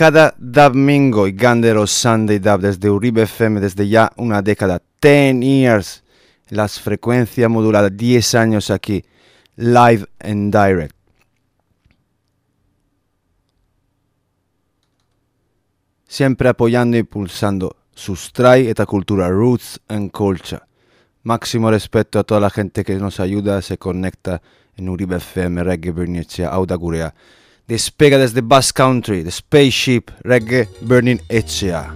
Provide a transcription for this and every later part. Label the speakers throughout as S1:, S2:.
S1: cada domingo y Gandero Sunday Dub desde Uribe FM desde ya una década, 10 years, las frecuencias moduladas, 10 años aquí, live and direct. Siempre apoyando y impulsando Sustrai esta cultura, roots and culture. Máximo respeto a toda la gente que nos ayuda, se conecta en Uribe FM, Reggae Bernicea, Auda Gurea. Despega desde Bass Country, The Spaceship, Reggae Burning Echea.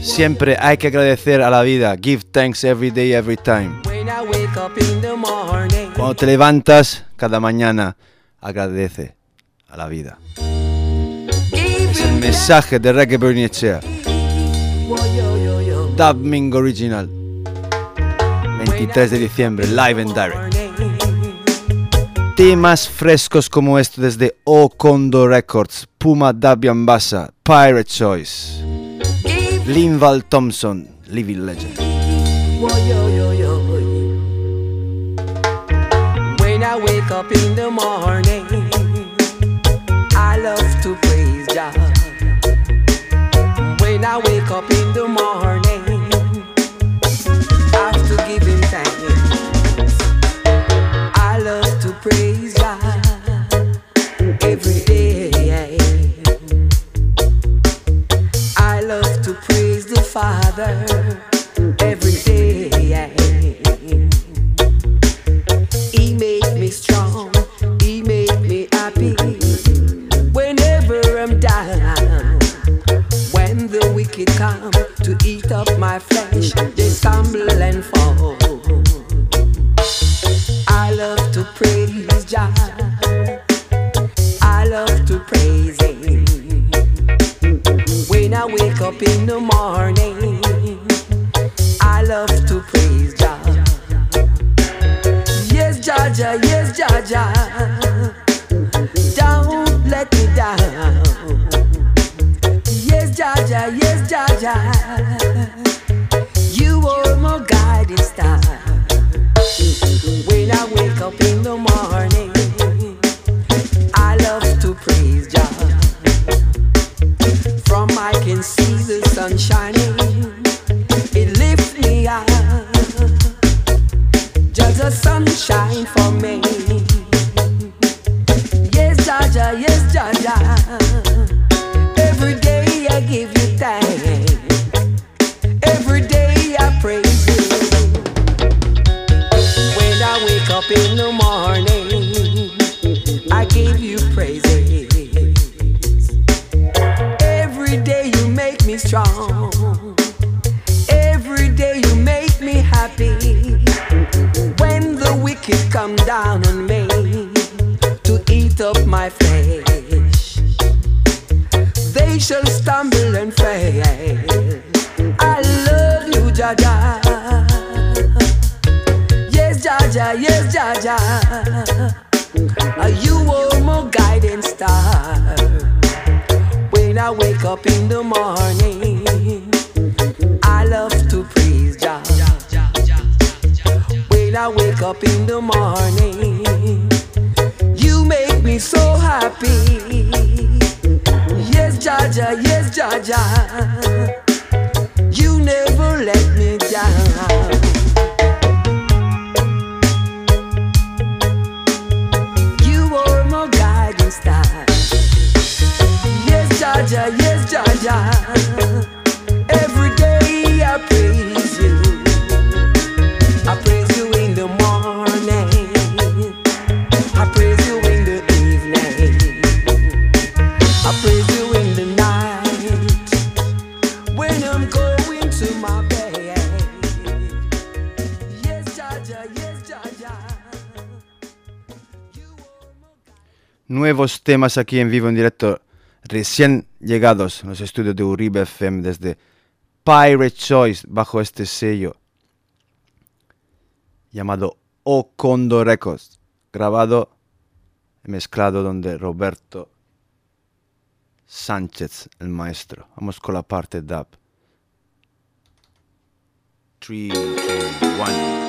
S1: Siempre hay que agradecer a la vida. Give thanks every day, every time. Cuando te levantas cada mañana, agradece a la vida. Es el mensaje de Reggae Burning Echea. Dub Ming Original. 23 de diciembre, live and direct. Temas frescos como este desde O Kondo Records, Puma Dabiambasa, Pirate Choice, Linval Thompson, Living Legend.
S2: When I wake up in the morning, I love to up my flesh, they stumble and fall. I love to praise John I love to praise him. When I wake up in the morning, love to praise Jah. Yes, Jaja, yes, Jaja. Don't let me down. Yes, Jaja, yes, Jaja. You are my guiding star. When I wake up in the morning, I love to praise Jah. From I can see the sun shining, The sunshine for me.
S1: Temas aquí en vivo en directo, recién llegados en los estudios de Uribe FM desde Pirate Choice bajo este sello llamado O Kondo Records, grabado mezclado donde Roberto Sánchez, el maestro. Vamos con la parte dub. 3, 2, 1.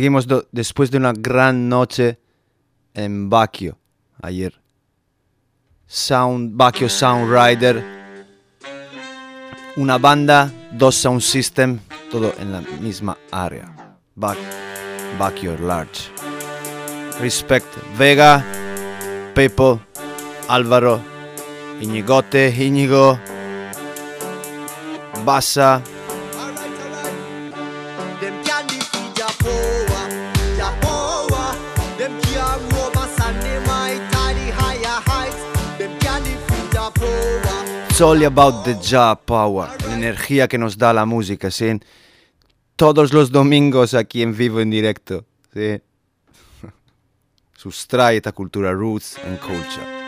S1: Seguimos después de una gran noche en Bakio ayer. Sound, Bakio Sound Rider. Una banda, dos sound system, todo en la misma área. Bakio Large. Respect Vega, Pepo, Álvaro, Iñigote, Íñigo, Bassa, It's all about the Ja Power, la energía que nos da la música, ¿sí? Todos los domingos aquí en vivo, en directo, ¿sí? Sustrae esta cultura roots and culture.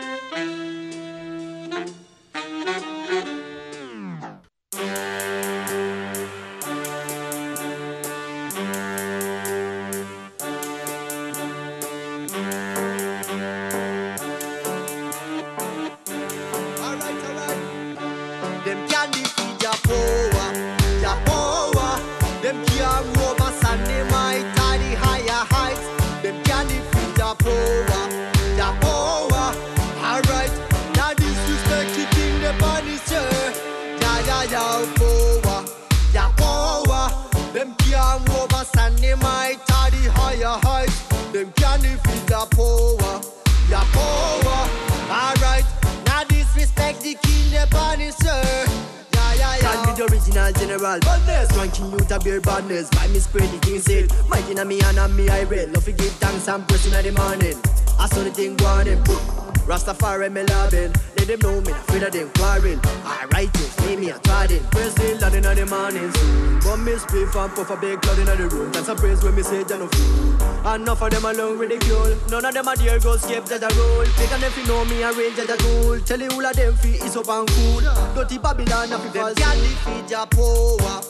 S3: Of them alone ridicule. None of them are dear go skip that a rule. Take and if you know me a range that a tool. Tell you all of them feet is up and cool. Dirty Babylon a fi false. Can't defeat. Your power.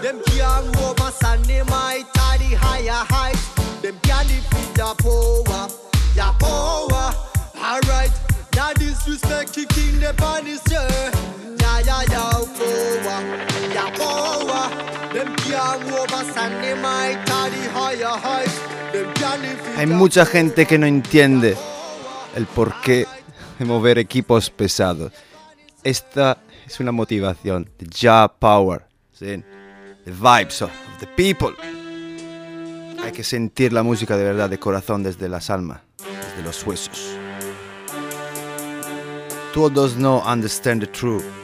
S3: Them can't move my Sunday might the higher heights. Them can't defeat. Your power. Alright. Now disrespect kicking the punish Yeah, yeah, yeah, power. Yeah, power. Them
S1: Hay mucha gente que no entiende el porqué de mover equipos pesados. Esta es una motivación, the Ja Power, the vibes of the people. Hay que sentir la música de verdad, de corazón, desde las almas, desde los huesos. Todos no understand the truth.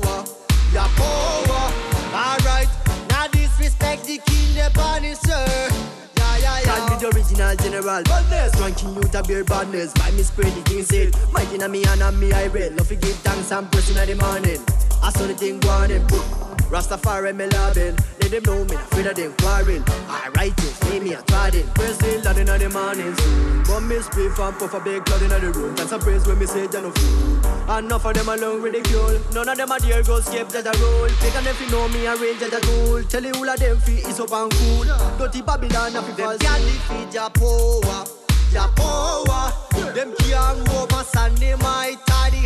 S3: general. Badness, ranking you to beer badness. By me spread the thing said. Mighty in me and me I read. Love to give thanks and praise in the morning. I saw the thing go on them. Rastafari me loving. Let them know me not afraid of them quarrel. I write it, name me a trodden. Praise the Lord in the morning soon. But me spliff and puff a big cloud in the room. That's a praise when me say John of fool. Enough of them alone ridicule. None of them are dear go skip that a rule. Take and if you know me a range that a tool. Tell you all of them feet is up and cool. Dirty Babylon a fi. Them can't defeat your power. Yapoa, Yapoa. Them can't over sand, the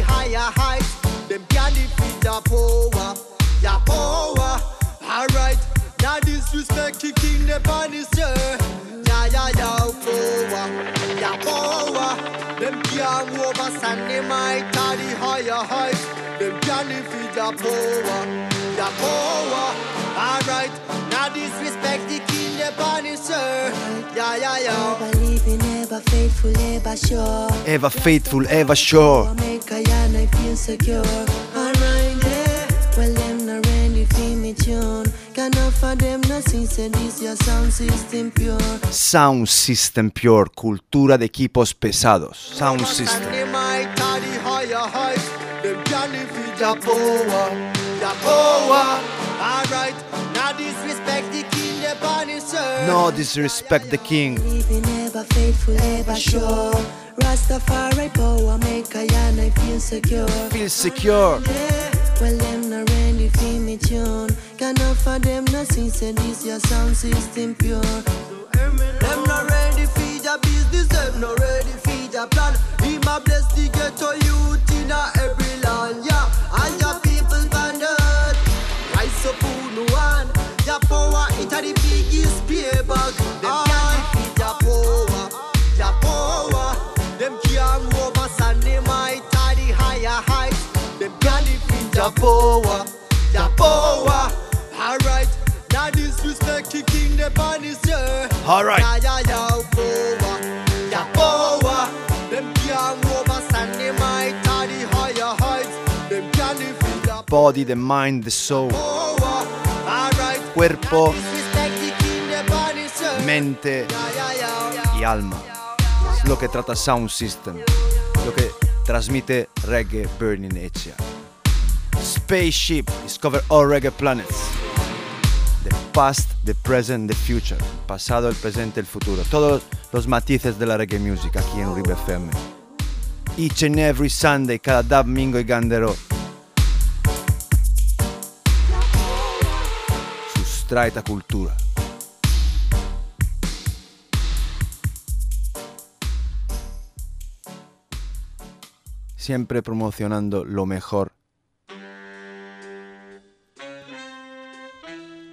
S3: higher heights. Them can't defeat Yapoa, Yapoa. Alright, now disrespect kicking the banister. Ya ya ya poa, ya poa. Them can't over sand, higher heights. Them can't defeat Yapoa, Yapoa. Alright. Disrespect the king, the punisher. Yeah, yeah, yeah.
S4: Never leaving, ever faithful, ever sure.
S1: Eva Faithful, Eva Shaw.
S4: Make a yarn, I feel secure. Alright, yeah. Well, them not ready for me tune. Sound System Pure,
S1: cultura de equipos pesados. Sound System. No disrespect the king.
S4: Living ever faithful, ever sure. Rastafari power, make a yarn, I feel secure.
S1: Feel secure.
S4: Yeah. Well, them not ready for me tune. Can offer them nothing, say this your sound system pure.
S3: Them not ready for your business, them not ready for your plan. He my bless the ghetto youth in a every your power, your power. Alright, now disrespect kicking the punisher.
S1: Alright.
S3: Yeah, yeah, yeah, power, yeah, power. Them can't over Sunday might the higher heights. Them can't defeat the
S1: Body, the mind, the soul.
S3: power. Alright,
S1: Cuerpo,
S3: the
S1: mente y alma. Es lo que trata Sound System. Lo que transmite Reggae Burning Echia. Spaceship, discover all reggae planets. The past, the present, the future. Pasado, el presente, el futuro. Todos los matices de la reggae music aquí en Uribe FM. Each and every Sunday, cada domingo y gandero. Sustraita cultura. siempre promocionando lo mejor.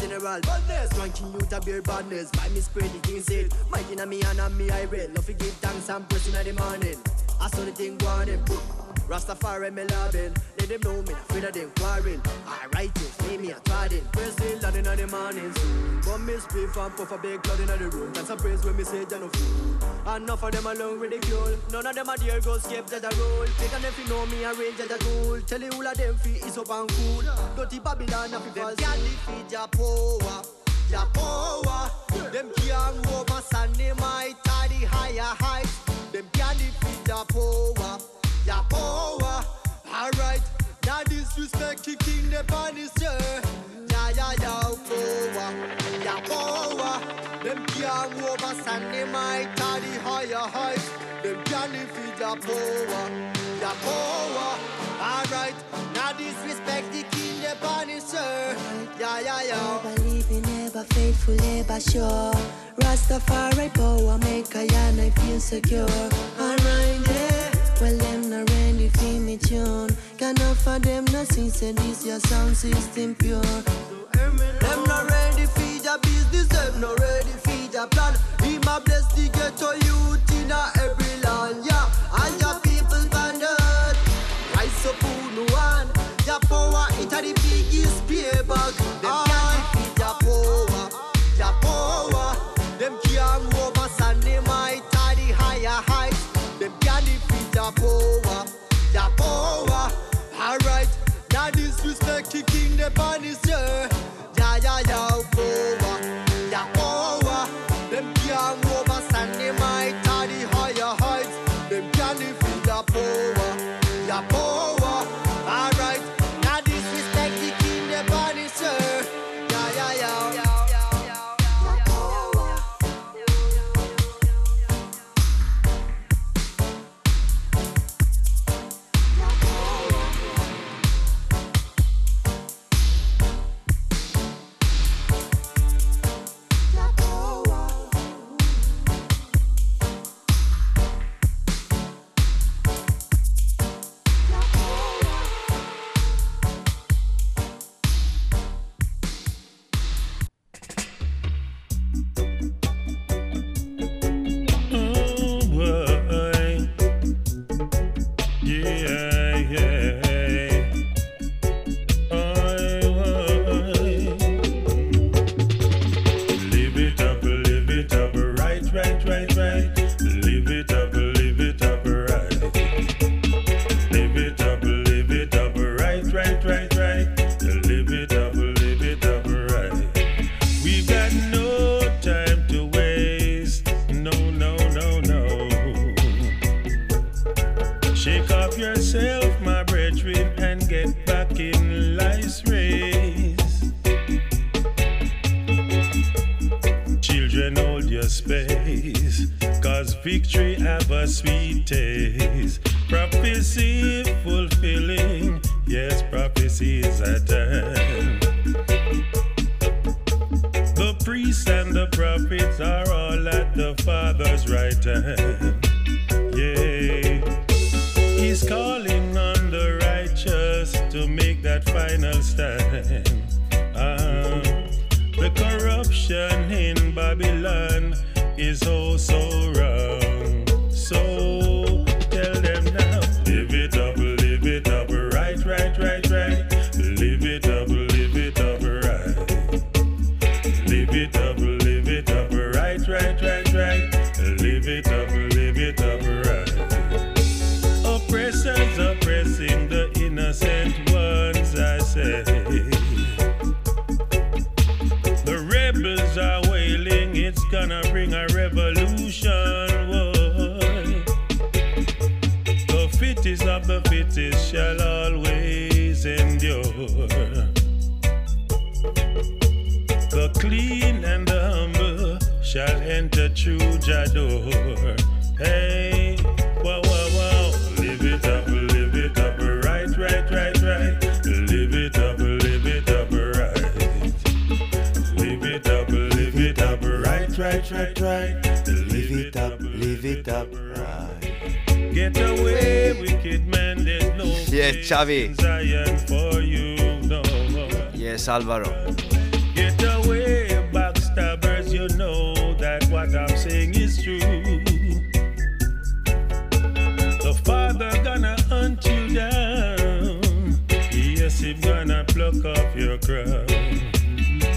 S5: general. Badness. Ranking you to bear badness. By me spread the thing said Mighty na me and a me I read Love to give thanks and praise in the morning. I saw the thing go on Rastafari me loving them know me afraid of them quarrel. I righteous, name me a trodden Praise the Lord in the morning soon But me spliff and puff a big cloud in the room. That's a praise when me say Jah no fool. Enough of them alone ridicule None of them a dare go escape Jah Jah rule Take if you know me arrange Jah Jah tool. Tell you all of them feet is up and cool. Dirty Babylon a fi
S3: Them
S5: fall
S3: can defeat your power, your power. Them can't over and they might tie the higher heights. Them can defeat your power, your power. Alright, disrespect the king, the punisher. Yeah, yeah, yeah, power, your power. Them can't over and they might tie the higher heights. Them can defeat your power, your oh, power. Oh, oh. Alright, now disrespect the king, the punisher. Yeah, yeah, yeah.
S4: Never leaving, never faithful, never sure. Rastafari power make I and I feel secure. Alright, yeah. Well, them not ready for me tune. Can offer them no see, say this your sound system pure.
S5: Them not ready feed your business, them not ready feed your plan. He my bless the ghetto youth in a every
S1: Xavi.
S5: in Zion for you. No.
S1: Yes, Álvaro.
S5: Get away, backstabbers. You know that what I'm saying is true. The father gonna hunt you down. Yes, he's gonna pluck off your crown.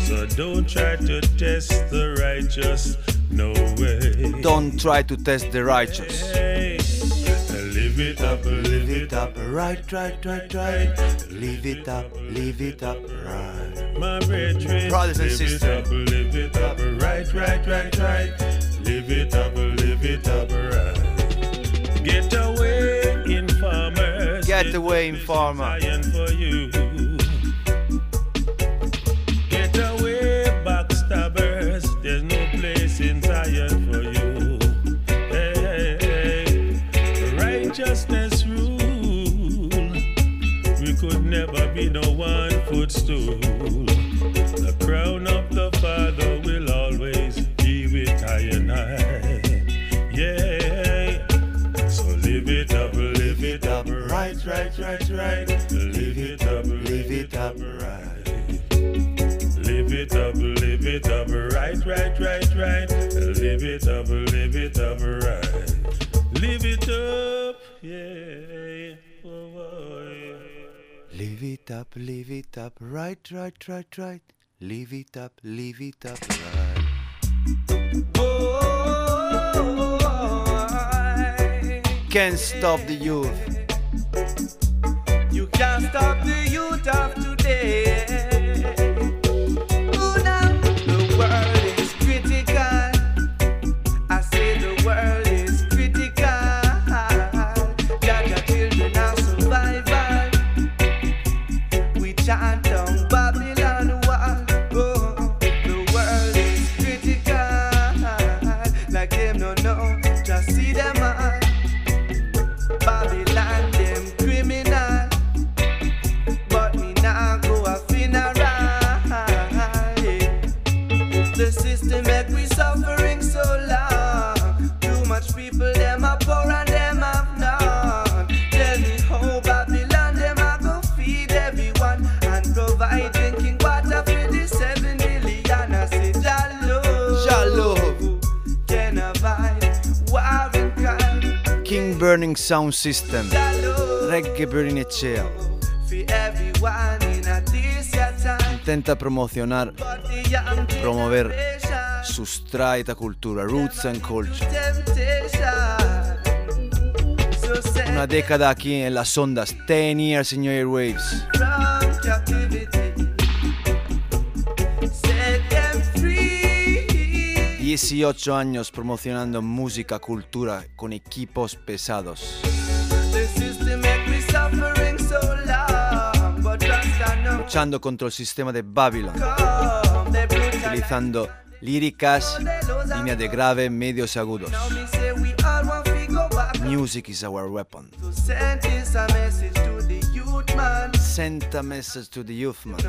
S5: So don't try to test the righteous. No way.
S1: Don't try to test the righteous.
S5: Live it up, live it up.
S1: Right, right, right, right. Live it up, live it up, right.
S5: My brethren,
S1: Brothers and
S5: live
S1: sisters.
S5: it up, live it up, right, right, right, right. Live it up, live it up, right. Get away, informers.
S1: Get away,
S5: no place in
S1: informer.
S5: For you. Get away, backstabbers. There's no right, right, right. Live it up, live it up, right. Live it up, live it up, right, right, right, right. Live it up, live it up, right. Live it up, yeah. Whoa, whoa, yeah.
S1: Live it up, live it up, right, right, right, right. Live it up, live it up, right. Can't stop the youth.
S6: Can't stop the youth of today.
S1: Burning Sound System. Reggae Burning
S6: your time.
S1: Intenta promocionar, promover sustraita cultura, roots and culture. Una década aquí en las ondas, 10 years in your airwaves. 18 años promocionando música, cultura con equipos pesados. Luchando contra el sistema de Babylon, utilizando líricas, línea de grave, medios agudos. Music is our weapon.
S6: Send a message to the youth man.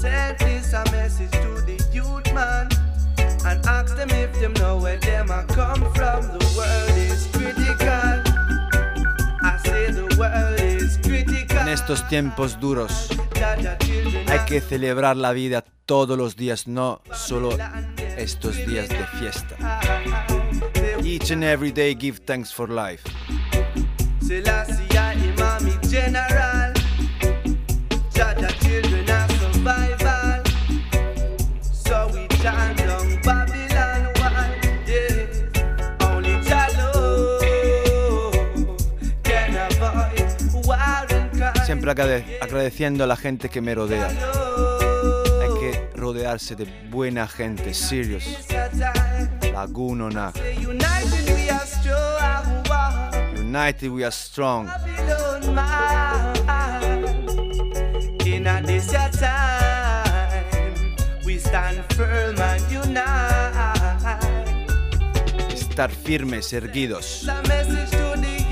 S1: Send
S6: this a message to the youth man and ask them if them know where them a come from. The world is critical. I say the world is critical.
S1: En estos tiempos duros hay que celebrar la vida todos los días, no solo estos días de fiesta. Each and every day give thanks for life. Agradeciendo a la gente que me rodea. Hay que rodearse de buena gente, serious. Laguno na.
S7: United we are strong. In this your time, we stand firm and unite.
S1: Estar firmes, erguidos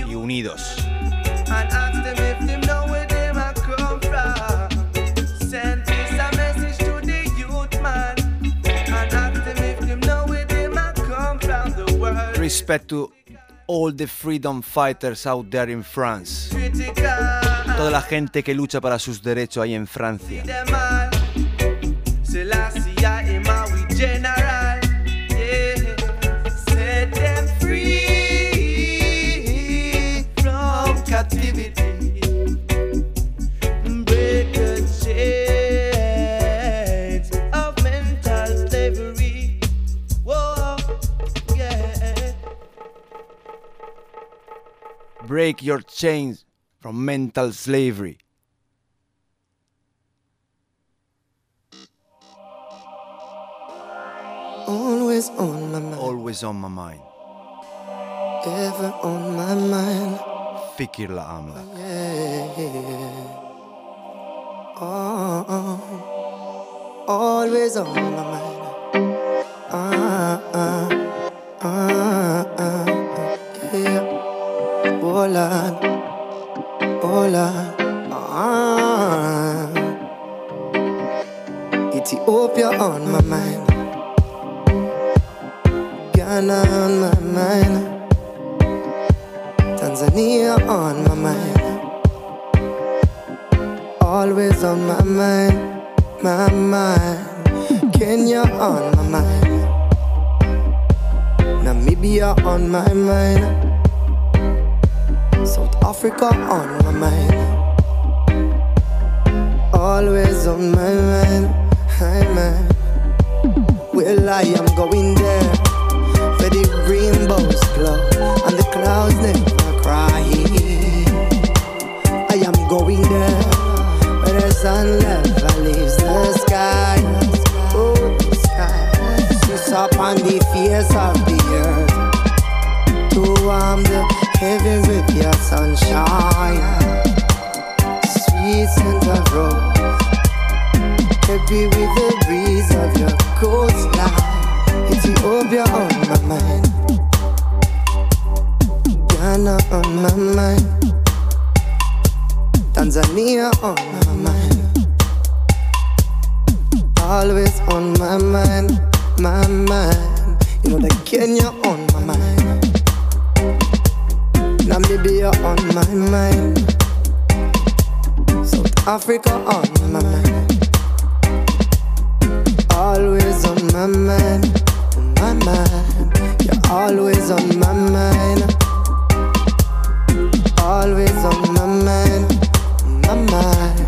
S1: y unidos. Respect to all the freedom fighters out there in France. Toda la gente que lucha para sus derechos ahí en Francia.
S7: Break
S1: your chains from mental slavery.
S8: Always on my mind,
S1: Always on my mind.
S8: ever on my mind.
S1: Fikirla amla.
S8: Yeah. Oh, oh. always on my mind. Ah, ah, ah, Oh Lord, ah. Ethiopia on my mind. Ghana on my mind. Tanzania on my mind. Always on my mind, my mind. Kenya on my mind. Namibia on my mind. South Africa on my mind. Always on my mind, my mind. Well, I am going there where the rainbows glow and the clouds never cry. I am going there where the sun never leaves the sky. Oh, the sky. Sits upon the face of the earth to warm the heavens with your sunshine. Sweet scent of rose, happy with the breeze of your coastline. Ethiopia on my mind, Ghana on my mind, Tanzania on my mind, always on my mind, my mind. You know the Kenya on my Namibia on my mind, South Africa on my mind. Always on my mind, my mind. You're always on my mind. Always on my mind, my mind.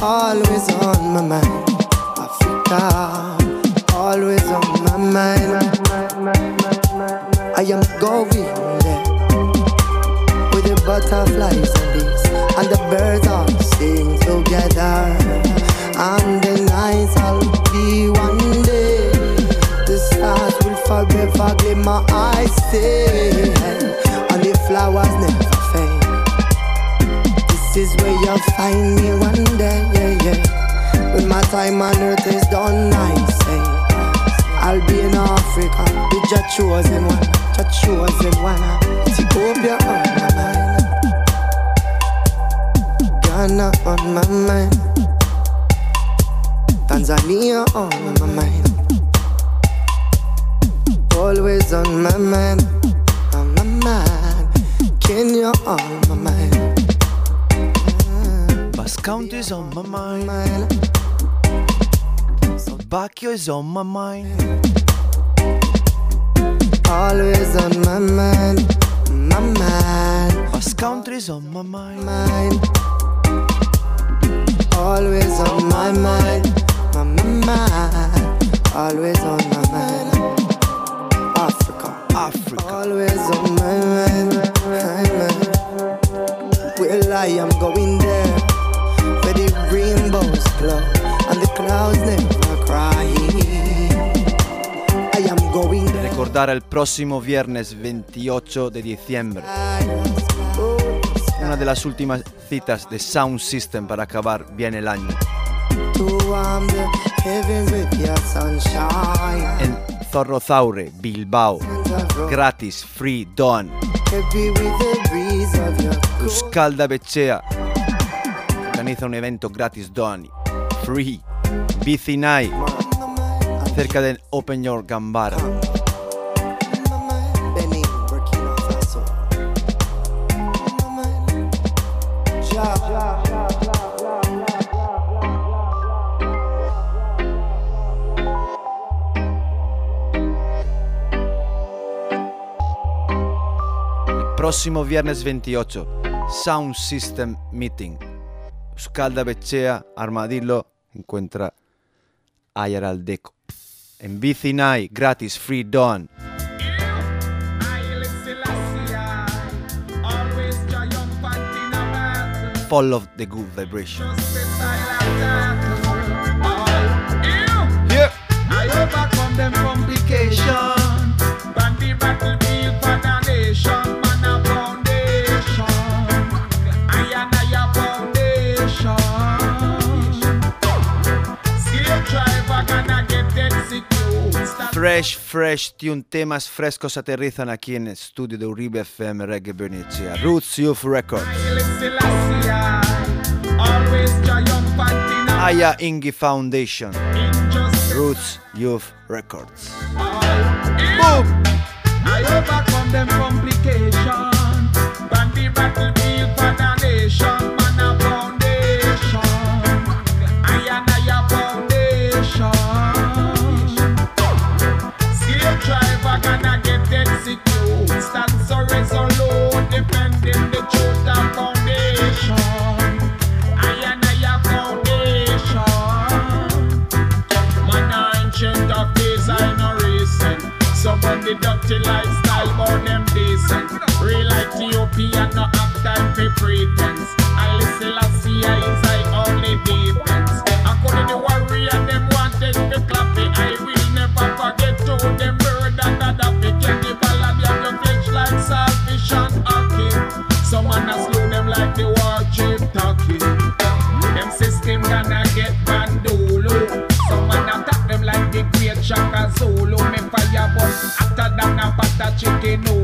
S8: Always on my mind. Africa, always on my mind. I am going butterflies and bees and the birds all sing together. And the nights I'll be one day. The stars will forever glimmer. I stay, and the flowers never fade. This is where you'll find me one day, yeah, yeah. When my time on earth is done, I say I'll be in Africa, with your chosen one, your chosen one. Ethiopia uh. Ghana on my mind, Tanzania on my mind, always on my mind, on my mind, Kenya on my mind.
S1: Basque Country is on my mind. Baguio is on my mind.
S8: Always on my mind, my mind,
S1: Country is on my mind.
S8: mind. always on my mind, my, my mind, always on my mind. Africa,
S1: Africa,
S8: always on my mind, my mind. Well, I am going there, where the rainbows glow and the clouds never cry. I going there.
S1: Recordar el próximo viernes 28 de diciembre una de las últimas citas de Sound System para acabar bien el año. En Zorrozaure, Bilbao, gratis, free,
S8: dawn.
S1: Euskalda Bechea. Organiza un evento gratis, dawn, free, bici night, cerca del Open Your Gambara. Proximo viernes 28, Sound System Meeting. Scalda Bechea, Armadillo, encuentra Ayer al Deco. En Bici Night, gratis, free dawn. Follow the good vibration. Yeah.
S7: I overcome them complications. Bandy battle for the nation.
S1: fresh, fresh tune, temas frescos aterrizan aquí en el estudio de Uribe FM Reggae Venecia. Roots Youth Records. Aya Ingi Foundation. Roots Youth Records.
S7: Boom! Martin Lights. chicken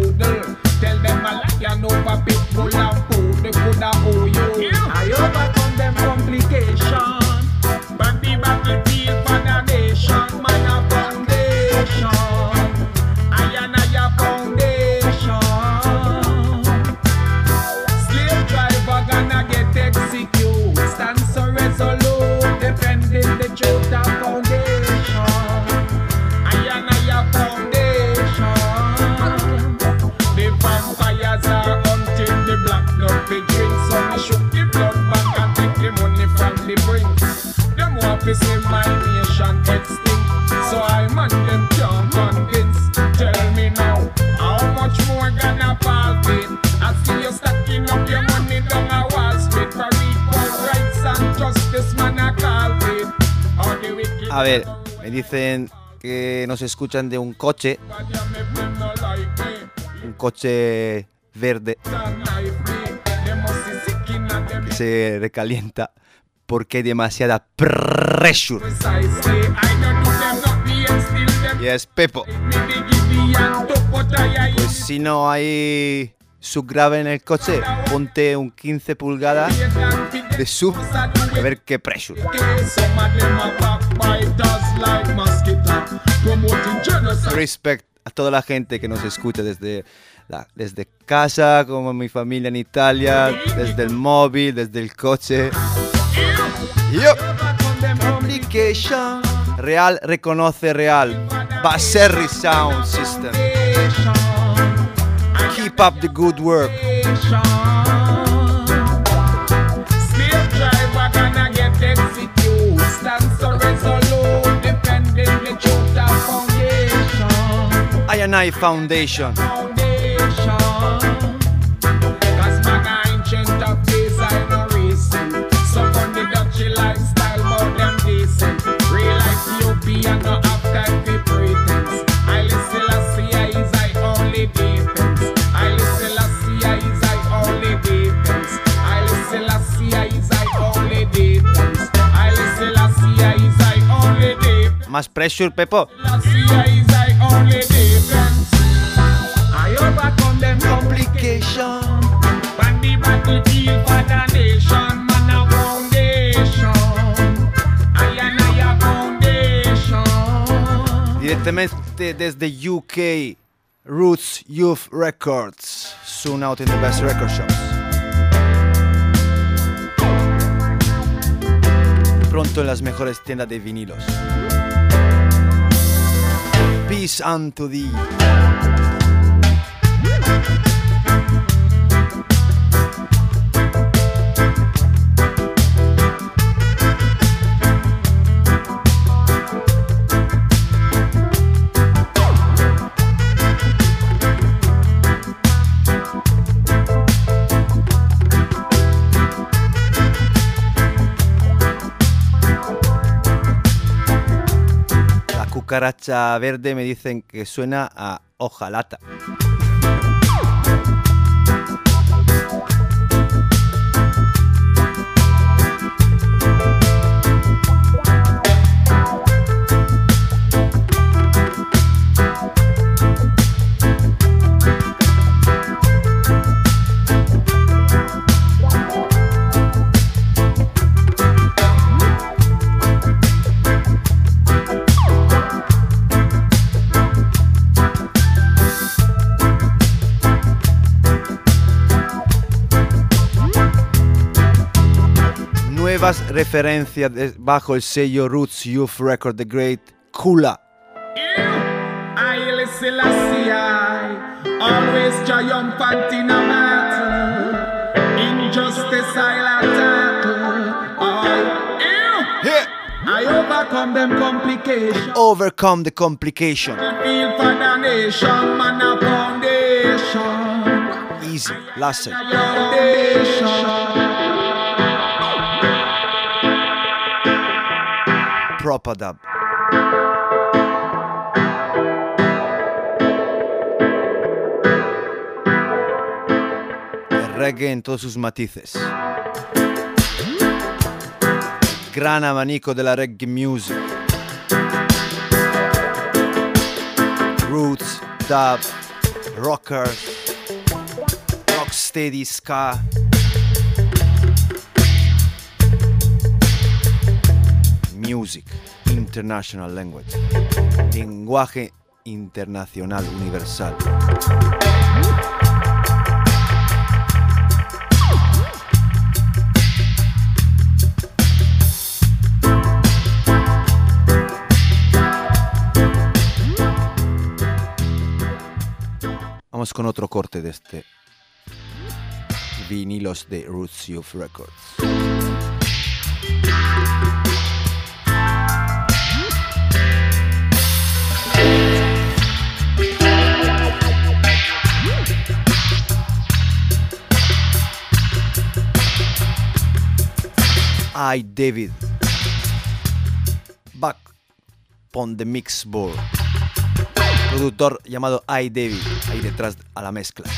S7: A
S1: ver, me dicen que nos escuchan de un coche. Un coche verde. Que se recalienta porque hay demasiada pressure. Y es Pepo. Pues si no hay subgrave en el coche, ponte un 15 pulgadas de su Verke Pressure. Respect a toda la gente que nos escucha desde, desde casa, como mi familia en Italia, desde el móvil, desde el coche. Yo. Real reconoce Real. Baserri Sound System. Keep up the good work.
S7: I and I Foundation.
S1: Más pressure, Pepo. Directamente desde UK, Roots Youth Records. Soon out in the best record shops. Pronto en las mejores tiendas de vinilos. Peace unto thee. Cucaracha verde me dicen que suena a hojalata. Nuevas referencias de- bajo el sello Roots Youth Record The Great Kula.
S7: I always triumphant in a battle. Injustice I'll tackle. I, I overcome them complications.
S1: Overcome the complication.
S7: Feel for the nation, man a foundation.
S1: Easy, Lasser. Proper dub. El reggae en todos sus matices. Gran abanico de la reggae music. Roots, dub, rocker, rocksteady, ska. Music, international language. Lenguaje internacional universal. Vamos con otro corte de este vinilos de Roots Youth Records. I David. Back on the mix board. Productor llamado I David. Ahí detrás a la mezcla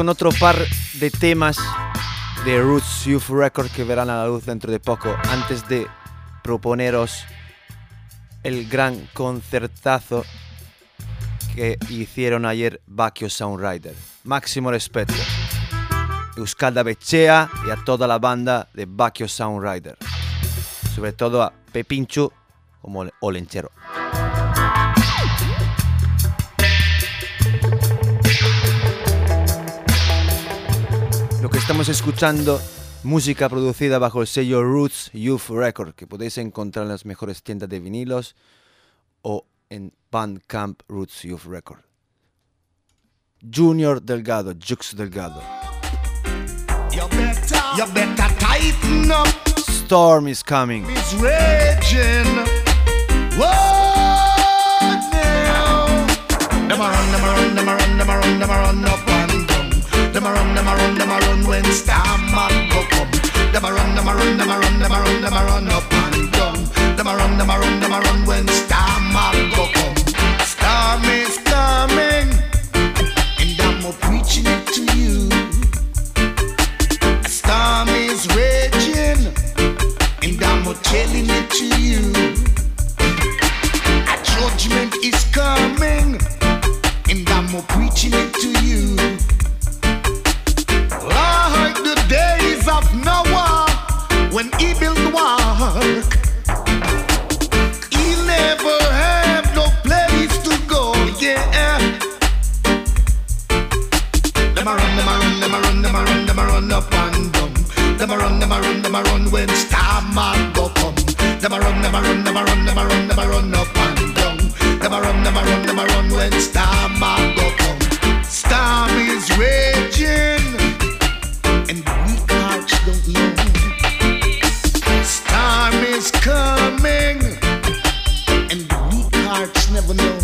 S1: con otro par de temas de Roots Youth Record que verán a la luz dentro de poco. Antes de proponeros el gran concertazo que hicieron ayer Bacchio Soundrider. Máximo respeto. Euskalda Bechea y a toda la banda de Bacchio Soundrider. Sobre todo a Pepincho como Olenchero. Estamos escuchando, música producida bajo el sello Roots Youth Record, que podéis encontrar en las mejores tiendas de vinilos o en Bandcamp Roots Youth Record. Junior Delgado, Jux Delgado.
S9: You better, you better tighten up.
S1: Storm is coming.
S9: It's raging. Now. Run, run, run, run, run up. Them a run, them a run, them a run when storm man go come. Them a run, them a run, them a run, them a run, them a run up and down. Them a run, them a run, them a run when storm man go come. Storm is coming, and I'm a preaching it to you. Storm is raging, and I'm a telling it to you. A judgment is coming, and I'm a preaching it to you. Like the days of Noah, when he built the ark, he never had no place to go. Yeah. Them a run, them a run, them a run, them a run, them a run up and down. Them a run, them a run, them a run when storm man go come. Them a run, them a run, them a run, them a run, them a run up and down. Them a run, them a run, them a run when storm man go come. Storm is raging, and weak hearts don't know. Storm is coming, and weak hearts never know.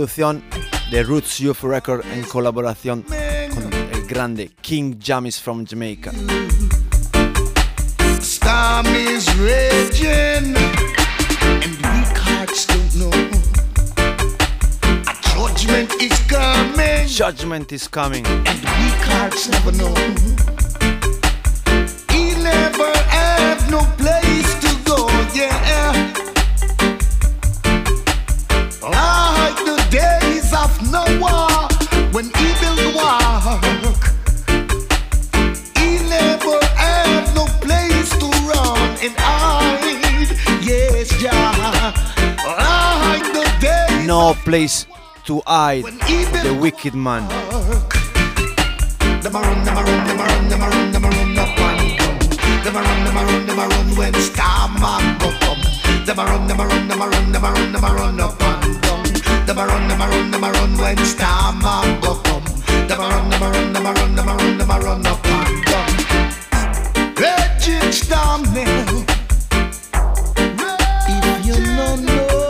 S1: Producción de Roots Youth Record en colaboración con el grande King Jamis from Jamaica.
S9: Storm is raging, and weak hearts don't know. A judgment is coming,
S1: Judgment is coming.
S9: and weak hearts never know. He never had no place place to hide the
S1: wicked man.
S9: If you don't know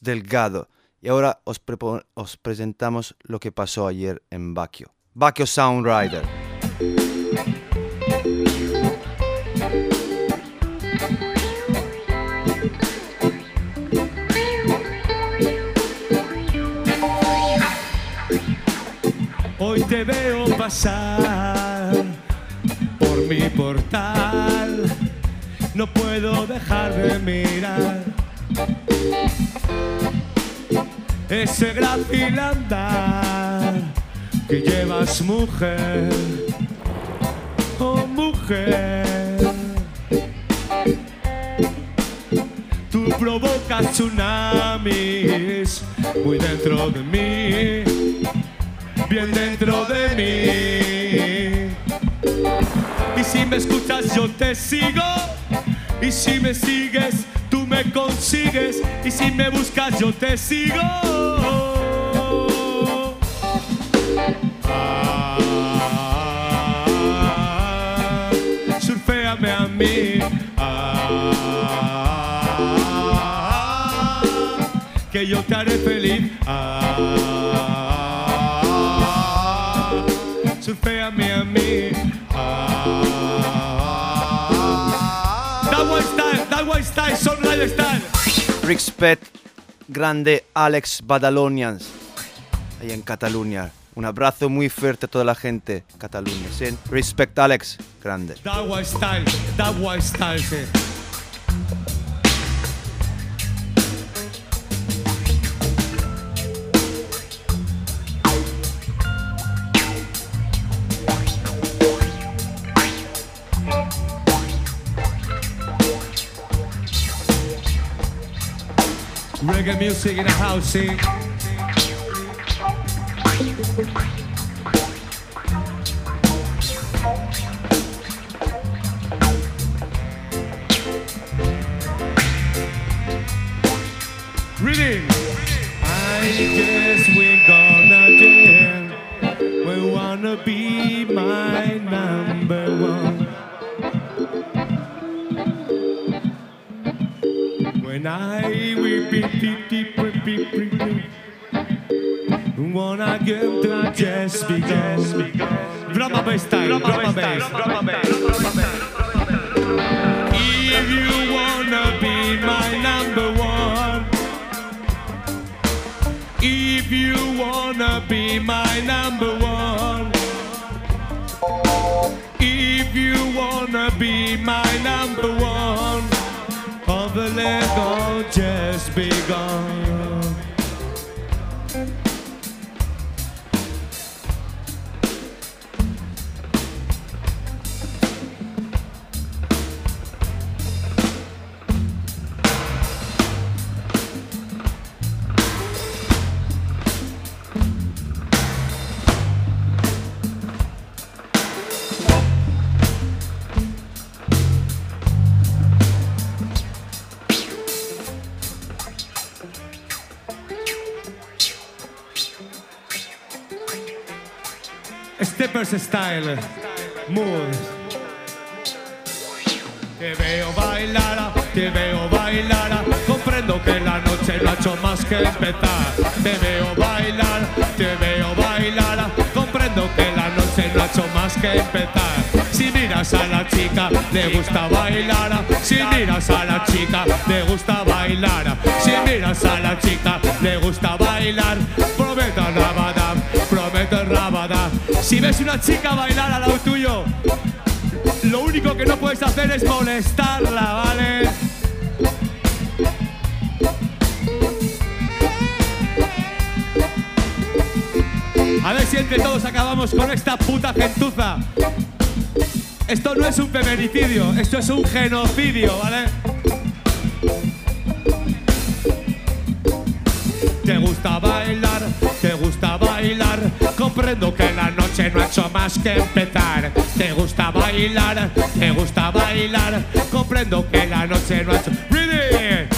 S1: Delgado. Y ahora os, os presentamos lo que pasó ayer en Baquio. Baquio Soundrider. Hoy
S10: te veo pasar por mi portal, no puedo dejar de mirar ese grácil andar que llevas mujer, oh mujer. Tú provocas tsunamis muy dentro de mí, bien dentro de mí. Y si me escuchas yo te sigo, y si me sigues me consigues, y si me buscas yo te sigo. Ah, a mí. Ah, que yo te haré feliz.
S1: Respect, grande Alex Badalonians, ahí en Cataluña. Un abrazo muy fuerte a toda la gente Cataluña. Respect, Alex, grande.
S10: Reggae music in the house, see? Reading. I guess we're gonna jam. We wanna be my number one. When I Wanna to. If you wanna be my number one, if you wanna be my number one, if you wanna be my number one, the all just begun. Style, Mood. Te veo bailar, te veo bailar, comprendo que la noche no ha hecho más que empezar. Te veo bailar, te veo bailar, comprendo que la noche no ha hecho más que empezar. Si miras a la chica, le gusta bailar. Si miras a la chica, le gusta bailar. Si miras a la chica, le gusta bailar. Si ves una chica bailar al lado tuyo, lo único que no puedes hacer es molestarla, ¿vale? A ver si entre todos acabamos con esta puta gentuza. Esto no es un feminicidio, esto es un genocidio, ¿vale? Te gusta bailar, te gusta bailar. Comprendo que la noche no ha hecho más que empezar. Te gusta bailar, te gusta bailar. Comprendo que la noche no ha hecho. ¡Ready!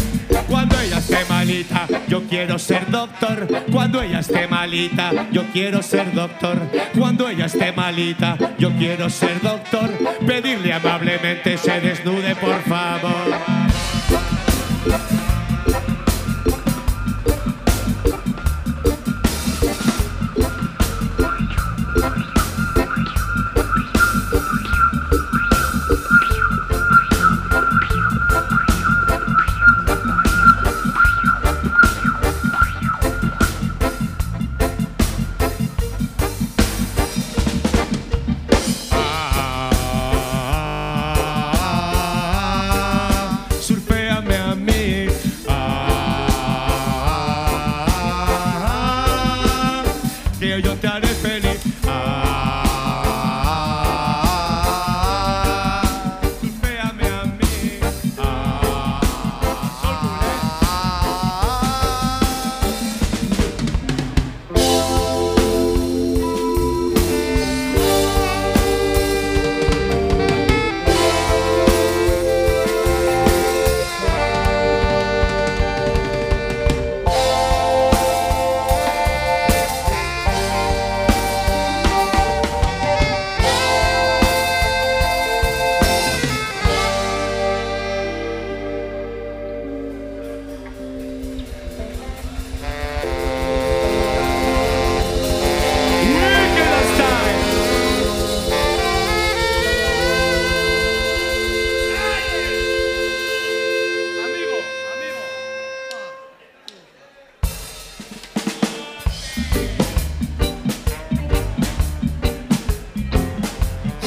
S10: Cuando ella esté malita, yo quiero ser doctor. Cuando ella esté malita, yo quiero ser doctor. Cuando ella esté malita, yo quiero ser doctor. Pedirle amablemente se desnude, por favor.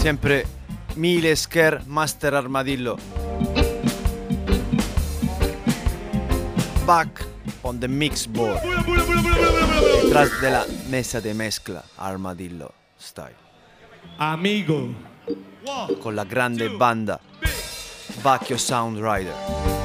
S10: Siempre Mil Scare Master Armadillo. Back on the mix board. Detrás de la mesa de mezcla Armadillo Style.
S1: Amigo.
S10: Con la grande banda Vacchio Sound Rider.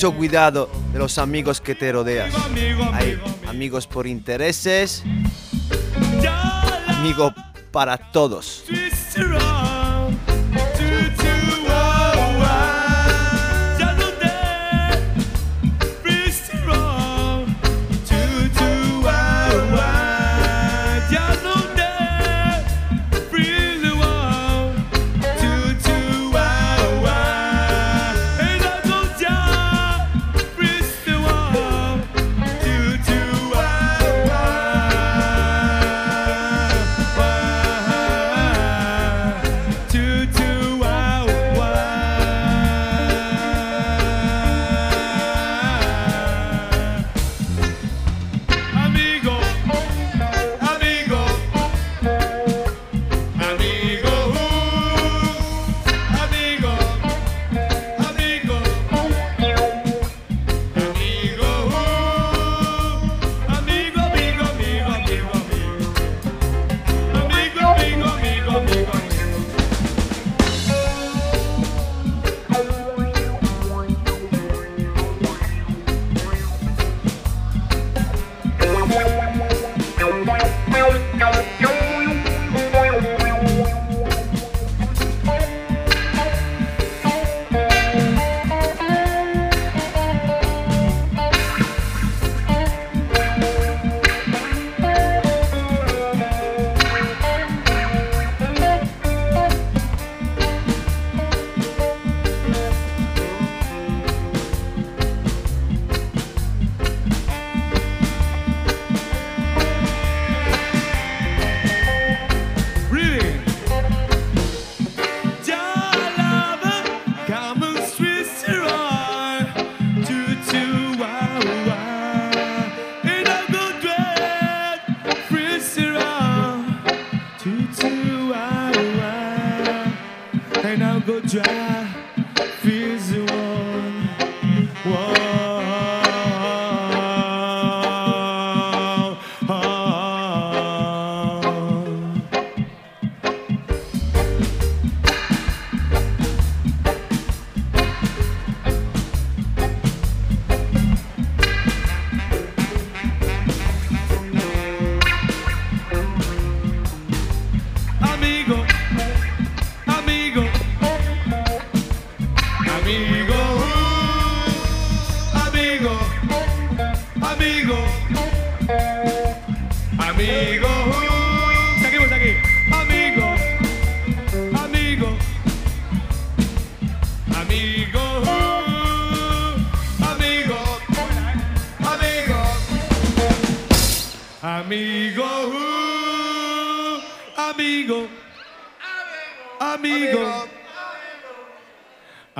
S10: Mucho cuidado de los amigos que te rodeas. Hay
S1: amigo.
S10: amigos por intereses,
S1: Ya la
S10: amigo para todos.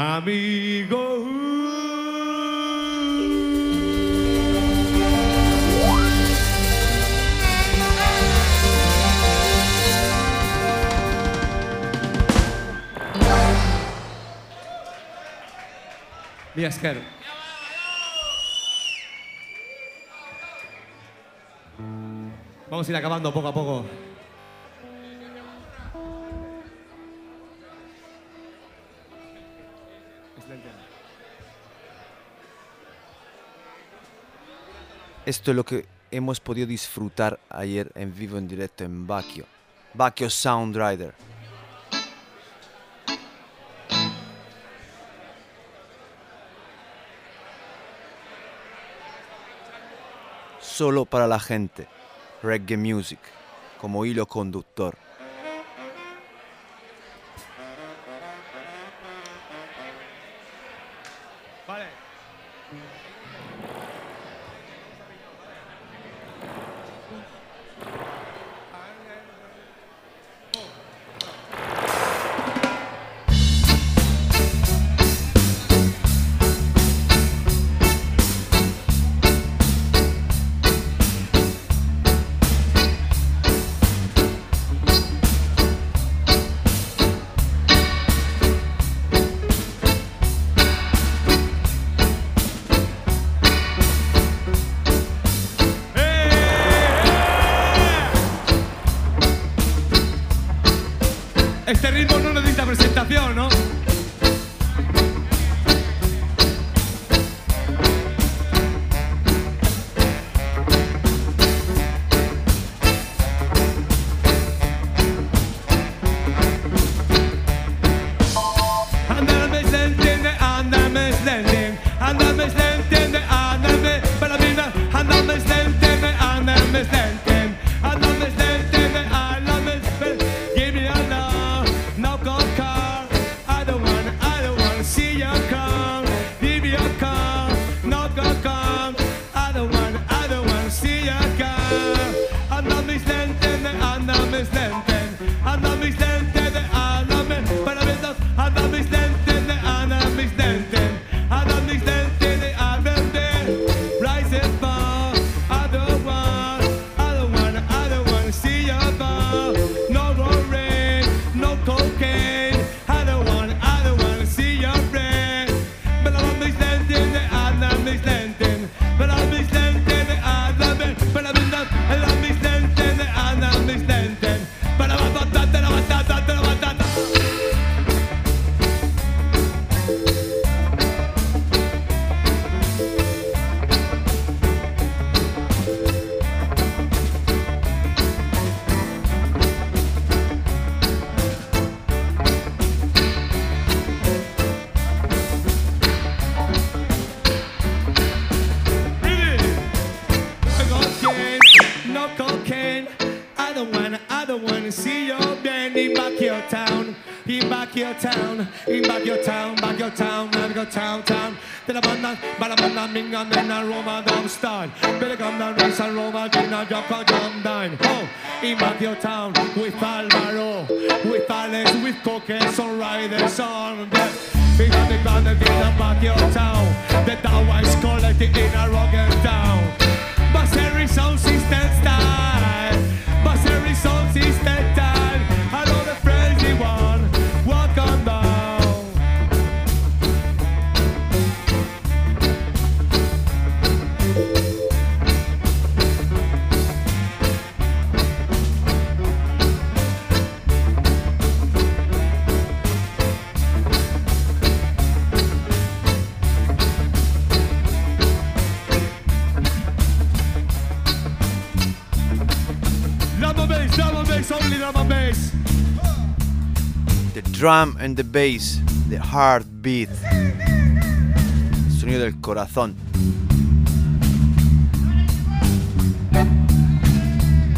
S1: Amigo. uh. Mia Scaro. Vamos a ir acabando poco a poco.
S10: Esto es lo que hemos podido disfrutar ayer en vivo en directo en Bacchio. Bacchio Sound Rider. Solo para la gente. Reggae music como hilo conductor. Babylon, Babylon, Birmingham, in a Roma, Domstein. Birmingham, the race and Roma, Gina, Joppa, John Dine. Oh, in Matthew Town. drum and
S1: the bass, the heartbeat, el sonido del corazón.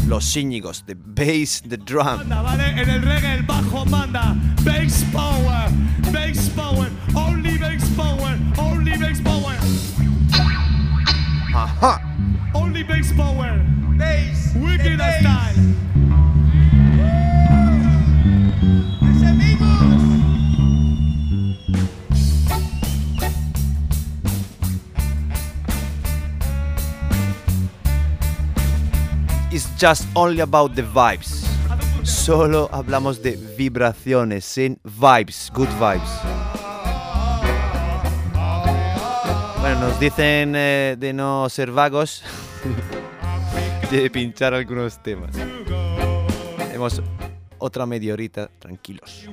S1: Los Íñigos, the bass, the drum.
S10: Manda, ¿vale? En el reggae el bajo manda, bass power, bass power, only bass power, only bass power.
S1: Ajá.
S10: Only bass power.
S1: just only about the vibes. Solo hablamos de vibraciones, sin vibes, good vibes. Bueno, nos dicen eh, de no ser vagos, de pinchar algunos temas. Hemos otra media horita, tranquilos.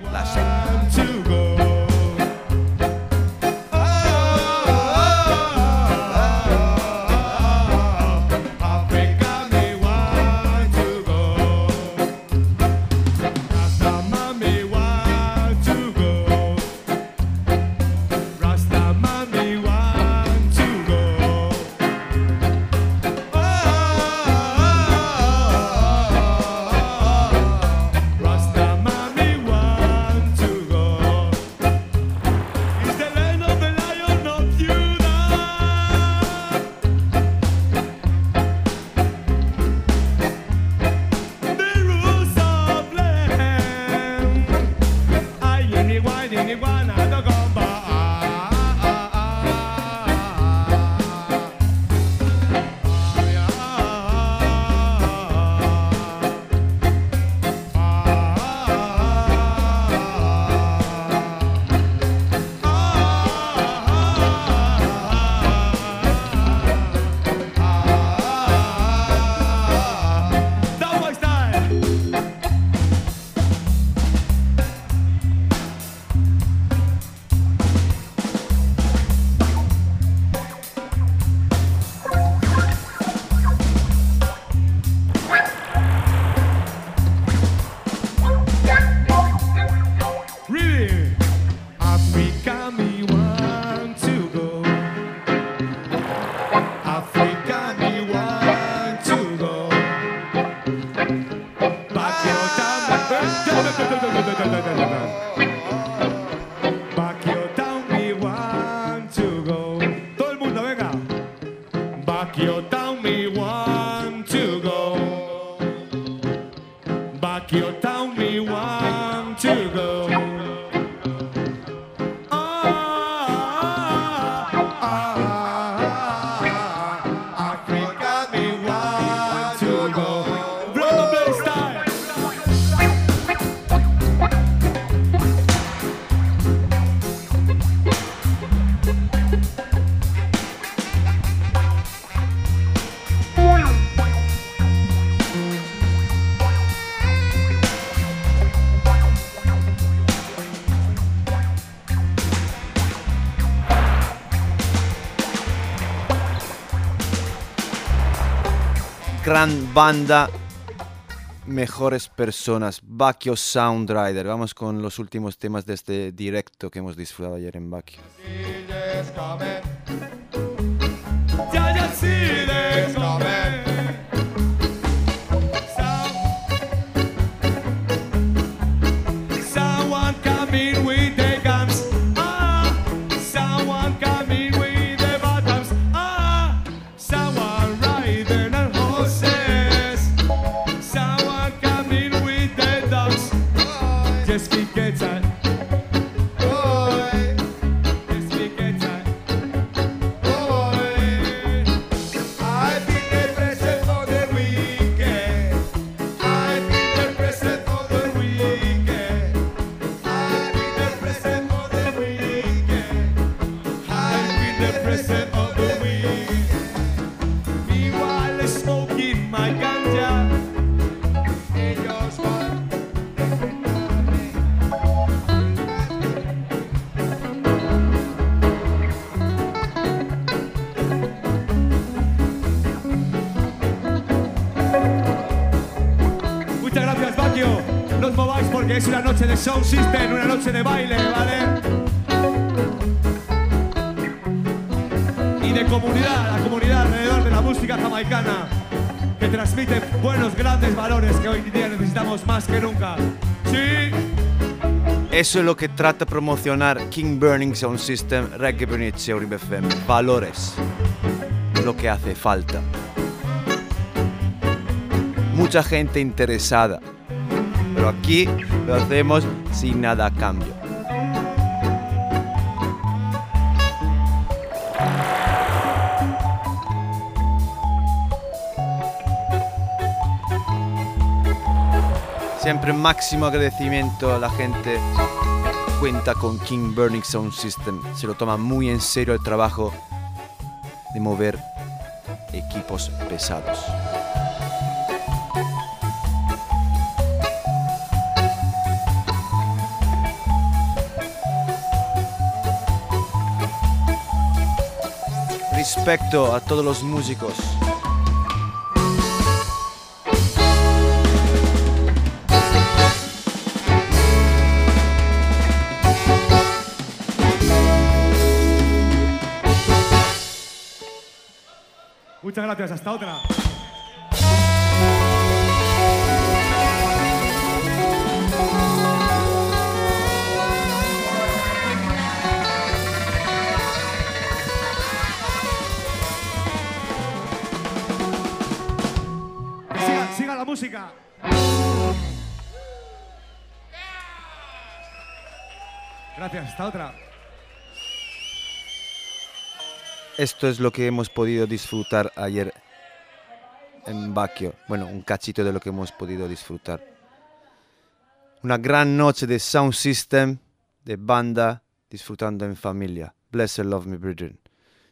S1: Banda, mejores personas, Bakio Sound Rider. Vamos con los últimos temas de este directo que hemos disfrutado ayer en Bakio.
S10: The pressure of the weekend. Meanwhile, smoking my ganja. Muchas gracias, Bakio. No os mováis porque es una noche de sound system, una noche de baile, ¿vale? Comunidad, la comunidad alrededor de la música jamaicana, que transmite buenos, grandes valores que hoy en día necesitamos más que nunca. Sí.
S1: Eso es lo que trata de promocionar King Burning Sound System, Reggae Bernice, Uribe FM. Valores. Lo que hace falta. Mucha gente interesada. Pero aquí lo hacemos sin nada a cambio. Siempre máximo agradecimiento a la gente cuenta con King Burning Sound System. Se lo toma muy en serio el trabajo de mover equipos pesados. Respecto a todos los músicos.
S10: Gracias, hasta otra.
S1: Esto es lo que hemos podido disfrutar ayer en Bakio. Bueno, un cachito de lo que hemos podido disfrutar. Una gran noche de sound system, de banda, disfrutando en familia. Bless and love me, brethren.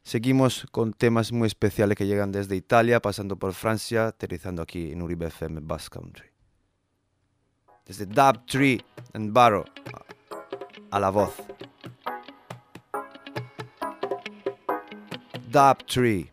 S1: Seguimos con temas muy especiales que llegan desde Italia, pasando por Francia, aterrizando aquí en Uribe FM Bass Country. Desde Dub Tree and Barrow a la voz.
S6: top three.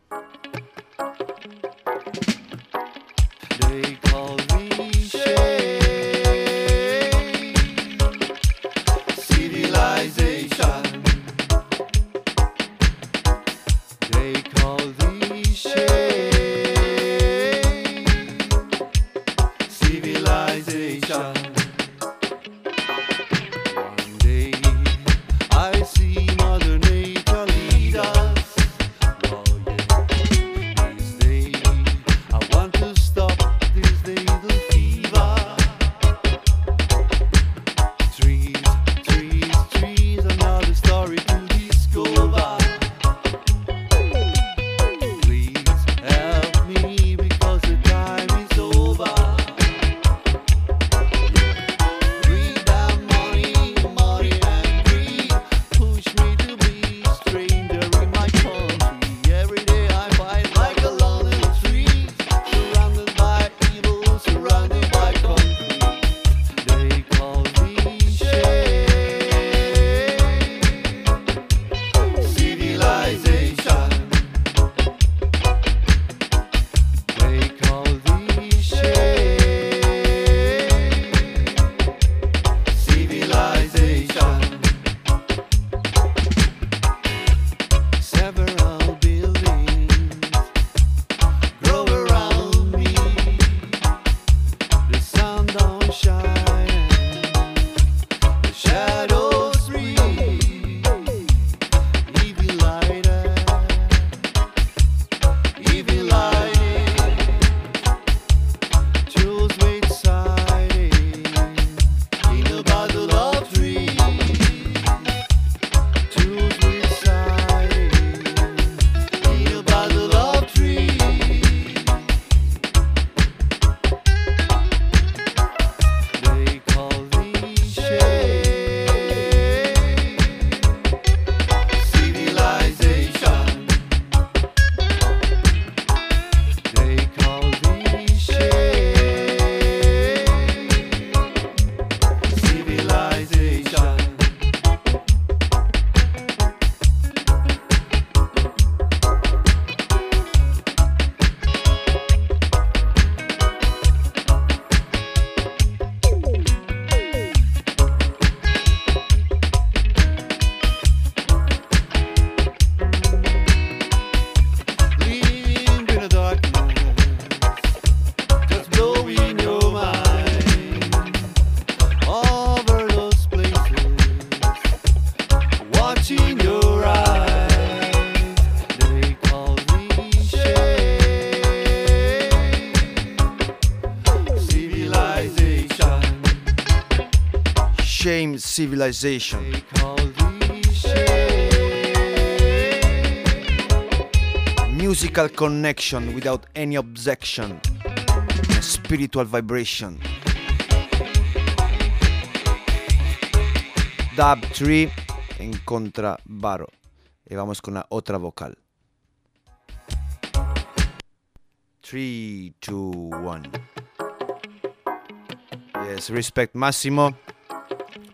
S6: civilization.
S11: Musical connection without any objection. Spiritual vibration. Dub 3 en contra Baro. Y vamos con la otra vocal. 3, 2, 1. Yes, respect Massimo.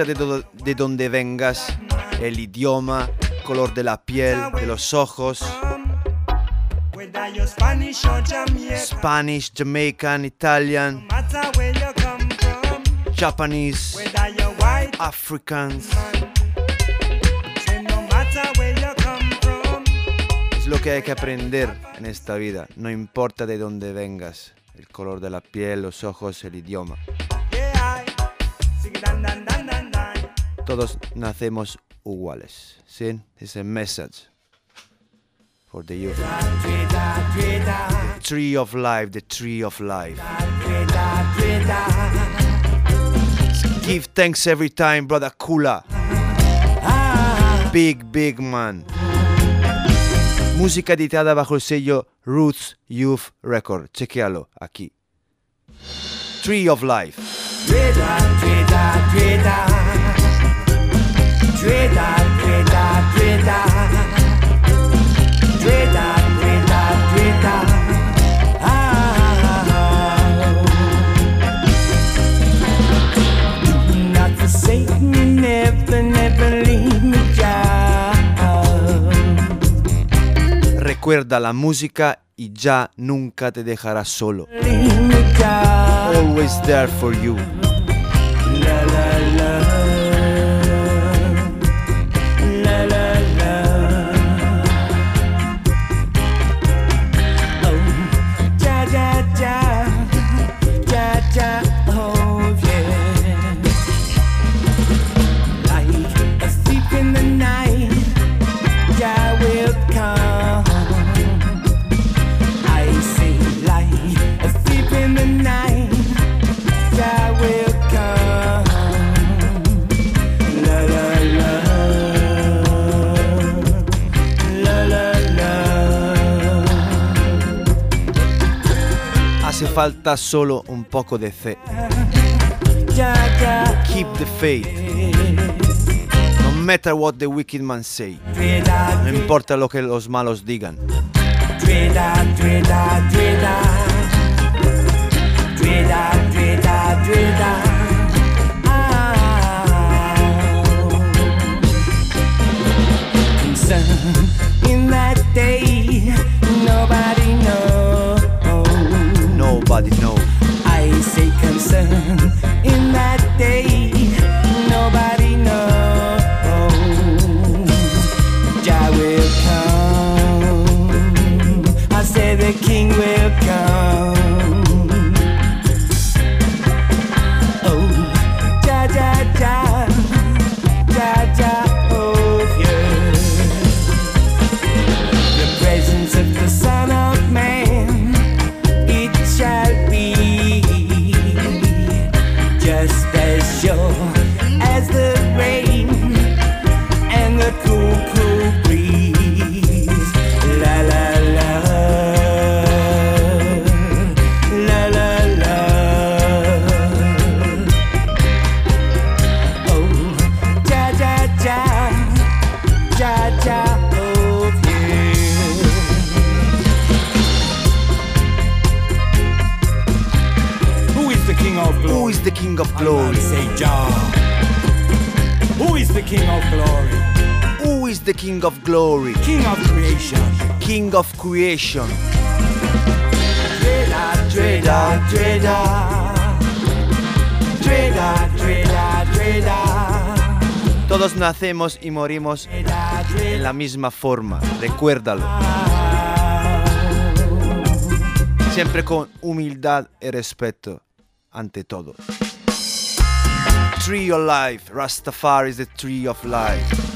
S11: importa de, do de dónde vengas, el idioma, color de la piel, de los ojos.
S1: Spanish, Jamaican,
S11: Italian, Japanese, Africans. Es lo que hay que aprender en esta vida, no importa de dónde vengas, el color de la piel, los ojos, el idioma. Todos nacemos iguales. ¿Sí? It's a message for the youth. Tree of life, the tree of life. Give thanks every time, brother Kula. Big, big man. Música editada bajo el sello Roots Youth Record. Chequealo aquí. Tree of Life. Recuerda la música y ya nunca te dejará solo. Always there for you.
S9: falta solo un poco de fe. Keep the faith. No matter what the wicked man say. No importa lo que los malos digan.
S6: I say concern. of Creation.
S9: Todos nacemos y morimos en la misma forma, recuérdalo. Siempre con humildad y respeto ante todo. Tree of Life, Rastafari is the tree of life.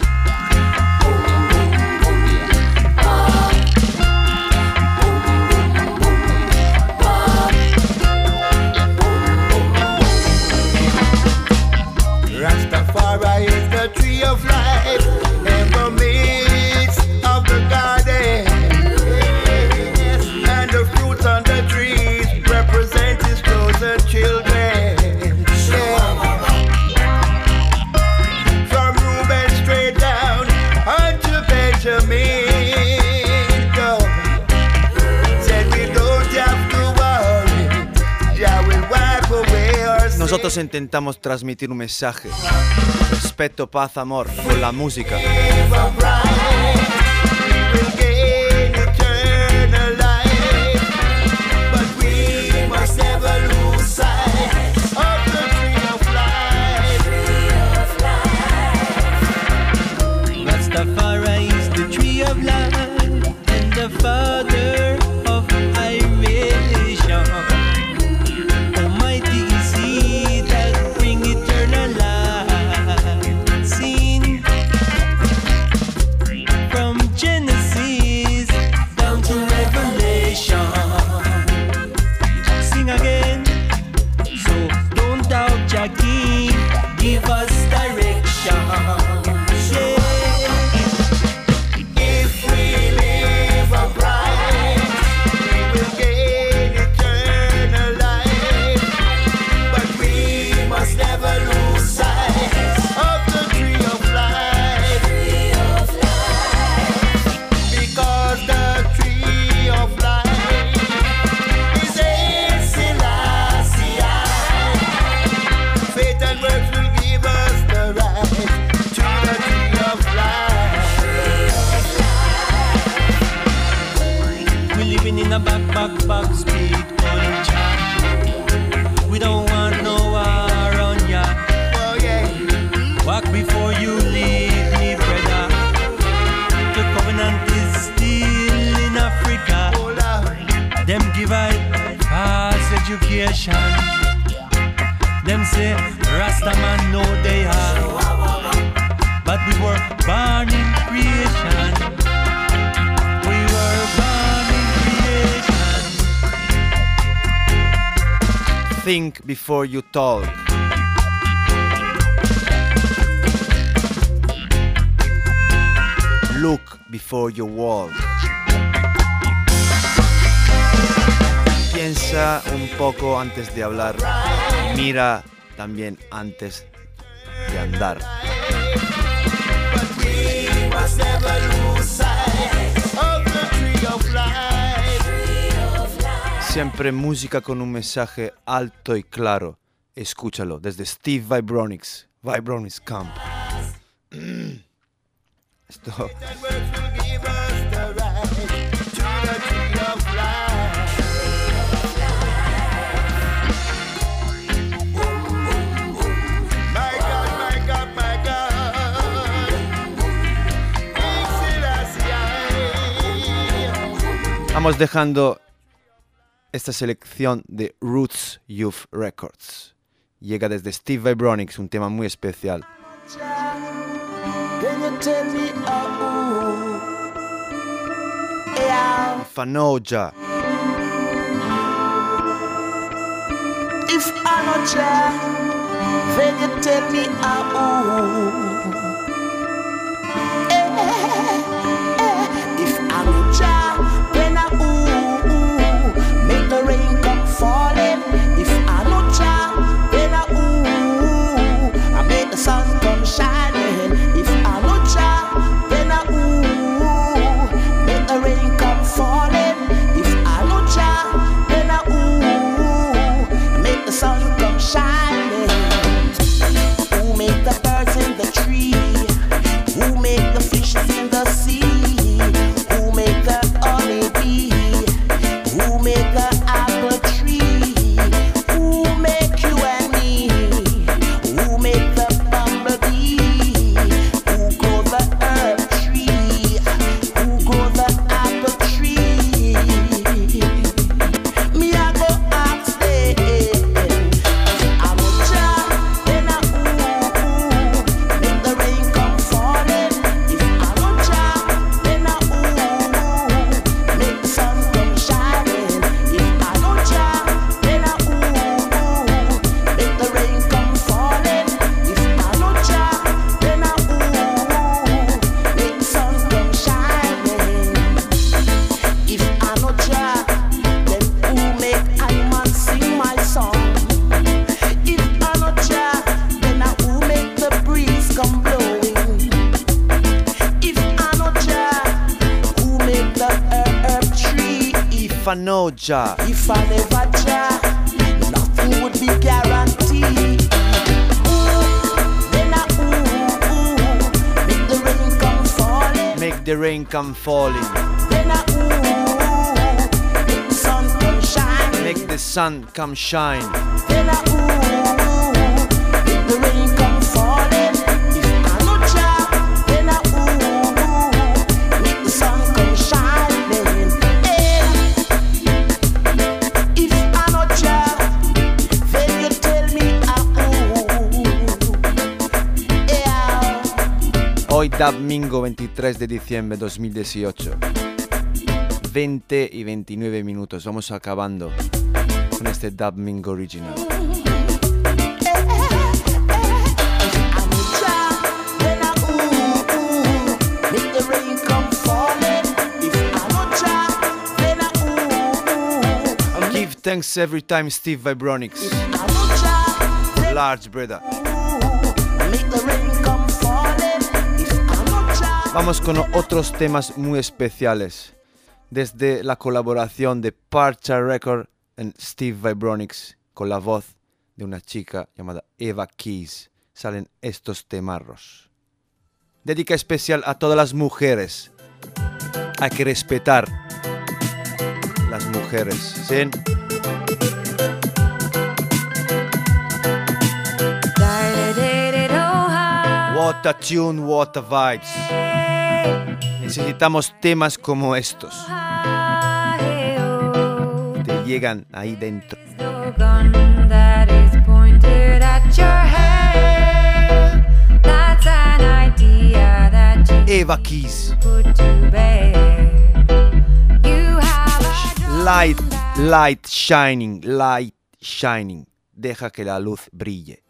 S9: Nosotros intentamos transmitir un mensaje. Respeto, paz, amor, con la música. Think Before You Talk. Look Before You Walk.
S1: Piensa un poco antes de hablar. Mira también antes de andar. Siempre música con un mensaje alto y claro. Escúchalo desde Steve Vibronics. Vibronics Camp. Esto. Vamos dejando esta selección de Roots Youth Records. Llega desde Steve Vibronics, un tema muy especial.
S12: If Street.
S1: Fanoja.
S12: If I never try, nothing would be guaranteed. Ooh, then I ooh ooh, make the rain come falling.
S1: Make the rain come falling.
S12: Then I ooh, make the sun come shining.
S1: Make the sun come shine.
S12: Then I ooh,
S1: Domingo 23 de diciembre 2018. 20 y 29 minutos. Vamos acabando con este Domingo original. Give thanks every time Steve Vibronics. Large brother. Vamos con otros temas muy especiales. Desde la colaboración de Parcha Record en Steve Vibronics con la voz de una chica llamada Eva Keys salen estos temarros. Dedica especial a todas las mujeres. Hay que respetar las mujeres. ¿sí? What a tune, what a vibes. Necesitamos temas como estos. Te llegan ahí dentro. Eva Keys. Light, light shining, light shining. Deja que la luz brille.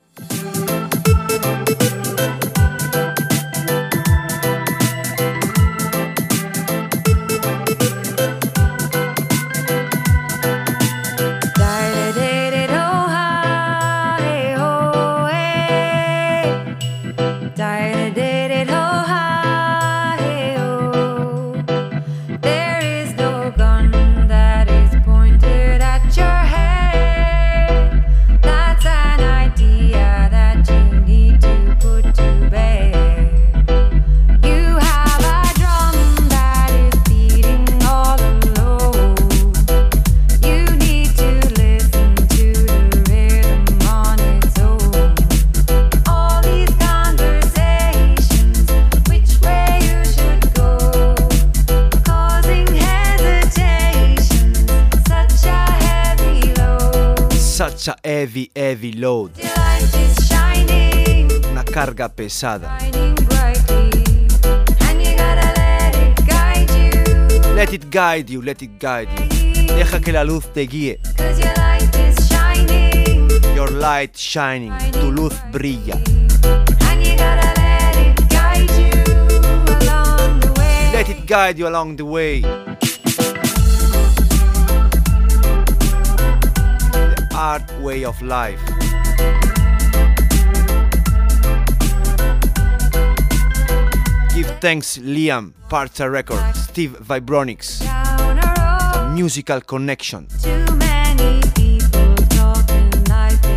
S1: Heavy, heavy load.
S13: Your light shining,
S1: Una carga pesada.
S13: shining brightly, and you gotta let it guide you.
S1: Let it guide you, let it guide you. Deja que la luz te guíe.
S13: Your light shining,
S1: Your light shining. Tu luz brilla.
S13: and you gotta let it guide you along the way.
S1: The way. The art way of life. Give thanks Liam, Parta Records, Steve Vibronics. Musical connection.
S13: too many people talking like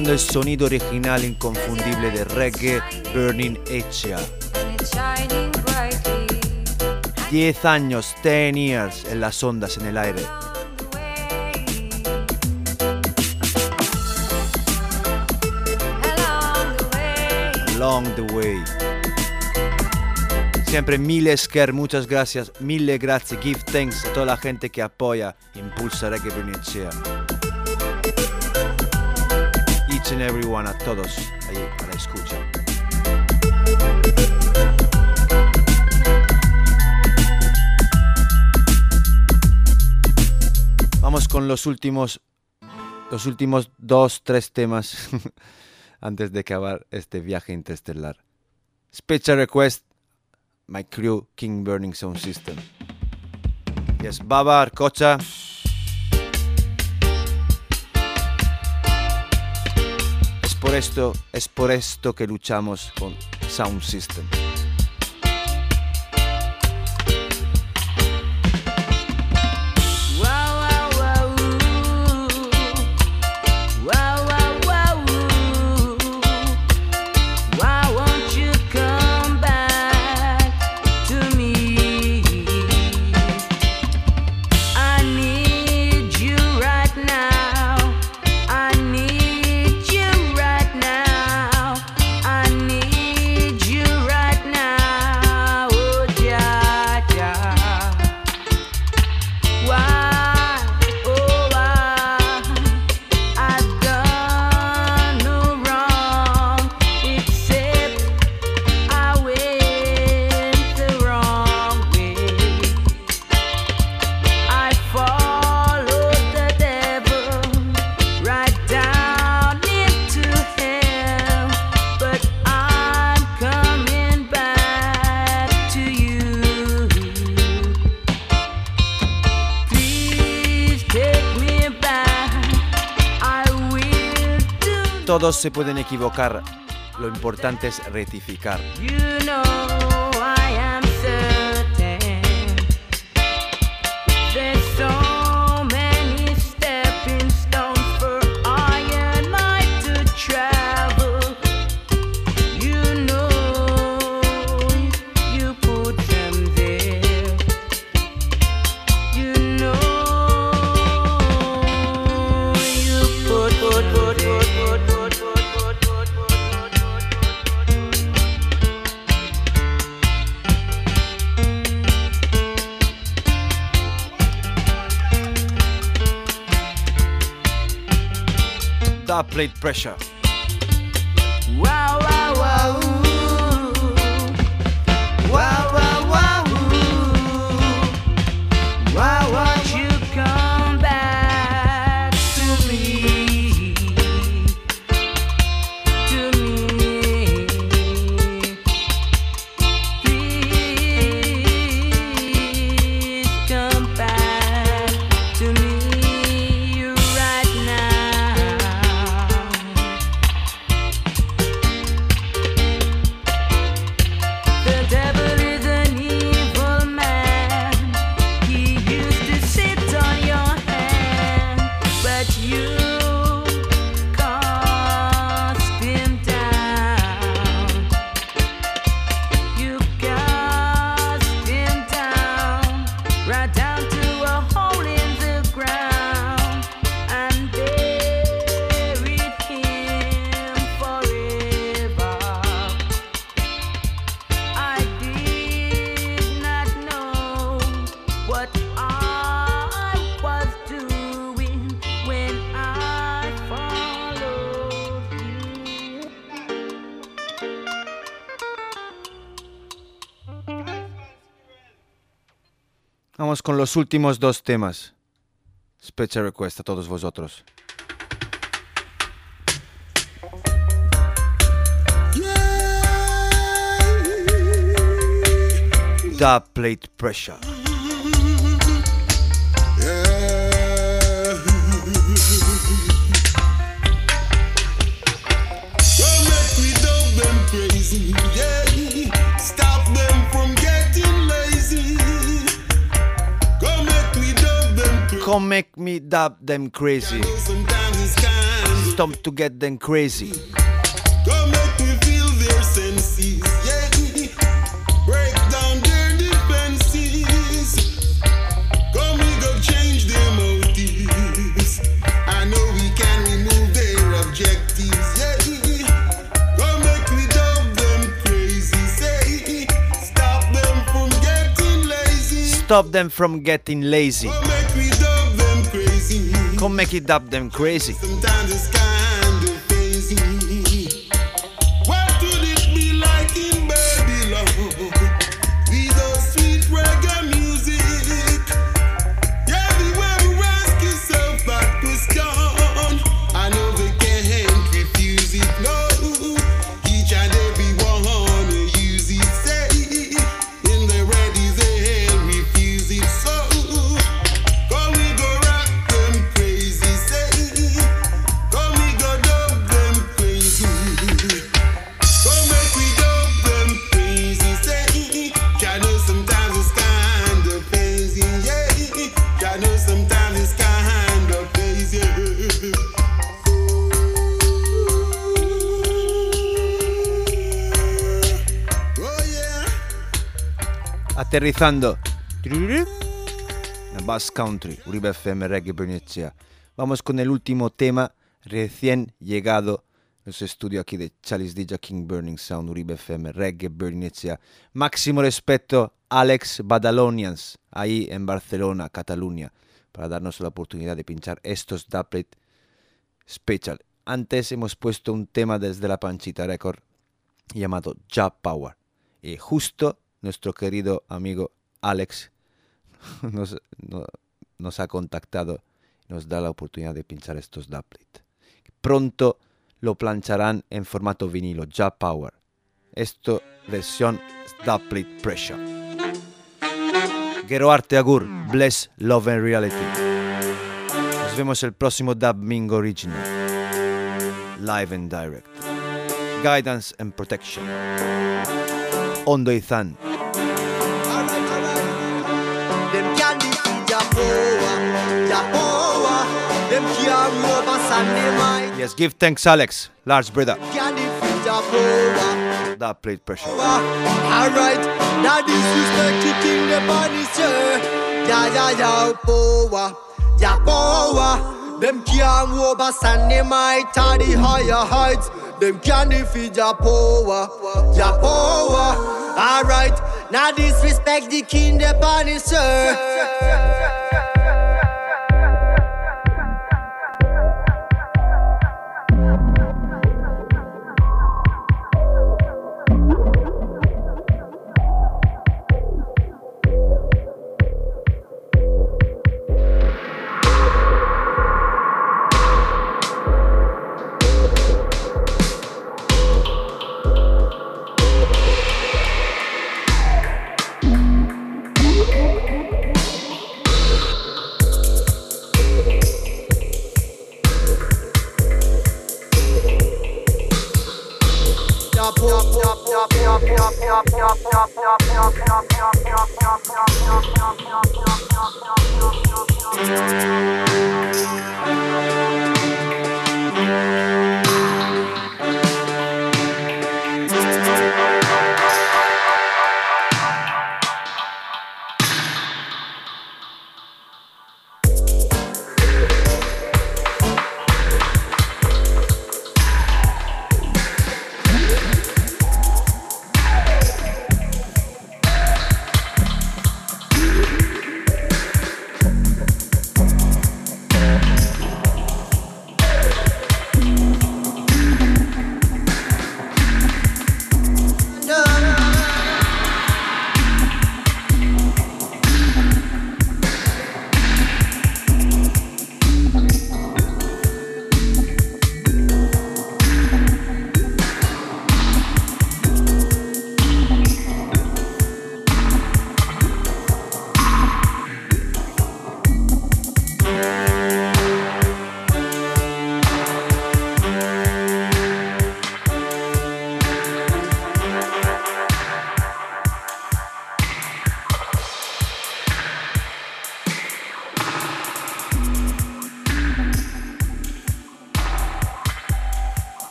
S1: escuchando es sonido original inconfundible de reggae Burning
S13: brightly
S1: 10 años, 10 years en las ondas, en el aire.
S13: along the way.
S1: Siempre mille scare, muchas gracias, mille grazie, give thanks a toda la gente que apoya, impulsa Reggae Burning Echea. Each and a todos, ahí a la. Vamos con los últimos, los últimos dos, tres temas antes de acabar este viaje interestelar. Special request, my crew, King Burning Sound System. Yes, Baba, Arcocha. Por esto, es por esto que luchamos con Sound System. Se pueden equivocar, lo importante es rectificar. Pressure. Vamos con los últimos dos temas. Special request a todos vosotros. Dub plate pressure. Come make me dub them crazy.
S14: Sometimes it's kind.
S1: Stop to get them crazy.
S14: Make me feel their senses, yeah. Break down their defenses. Go me go change their motives. I know we can remove their objectives, yeah. Go make me dub them crazy, say. Stop them from getting lazy.
S1: Stop them from getting lazy. Come make it up them crazy. Aterrizando. La Bass Country, Uribe FM Reggae Bernicea. Vamos con el último tema recién llegado los estudios aquí de Chalice DJ King Burning Sound, Uribe FM Reggae Bernicea. Máximo respeto Alex Badalonians, ahí en Barcelona, Cataluña, para darnos la oportunidad de pinchar estos dubplate special. Antes hemos puesto un tema desde la Panchita Record llamado Jab Power. Y justo nuestro querido amigo Alex nos, no- nos ha contactado y nos da la oportunidad de pinchar estos dubplate. Pronto lo plancharán en formato vinilo, Jab Power. Esto versión dubplate pressure. Gero Arte Agur, Bless Love and Reality. Nos vemos el próximo Dub Original. Live and direct. Guidance and Protection. Ondo Izan. Yes, give thanks, Alex, large brother.
S3: Jehovah.
S1: Dubplate pressure.
S3: Alright, now disrespect the king, the punisher. Ja, ja, ja, power, ja, power. Them can't over Sunday night to the higher heights. Them can't defeat ja power, ja, power. Alright, now disrespect the king, the punisher.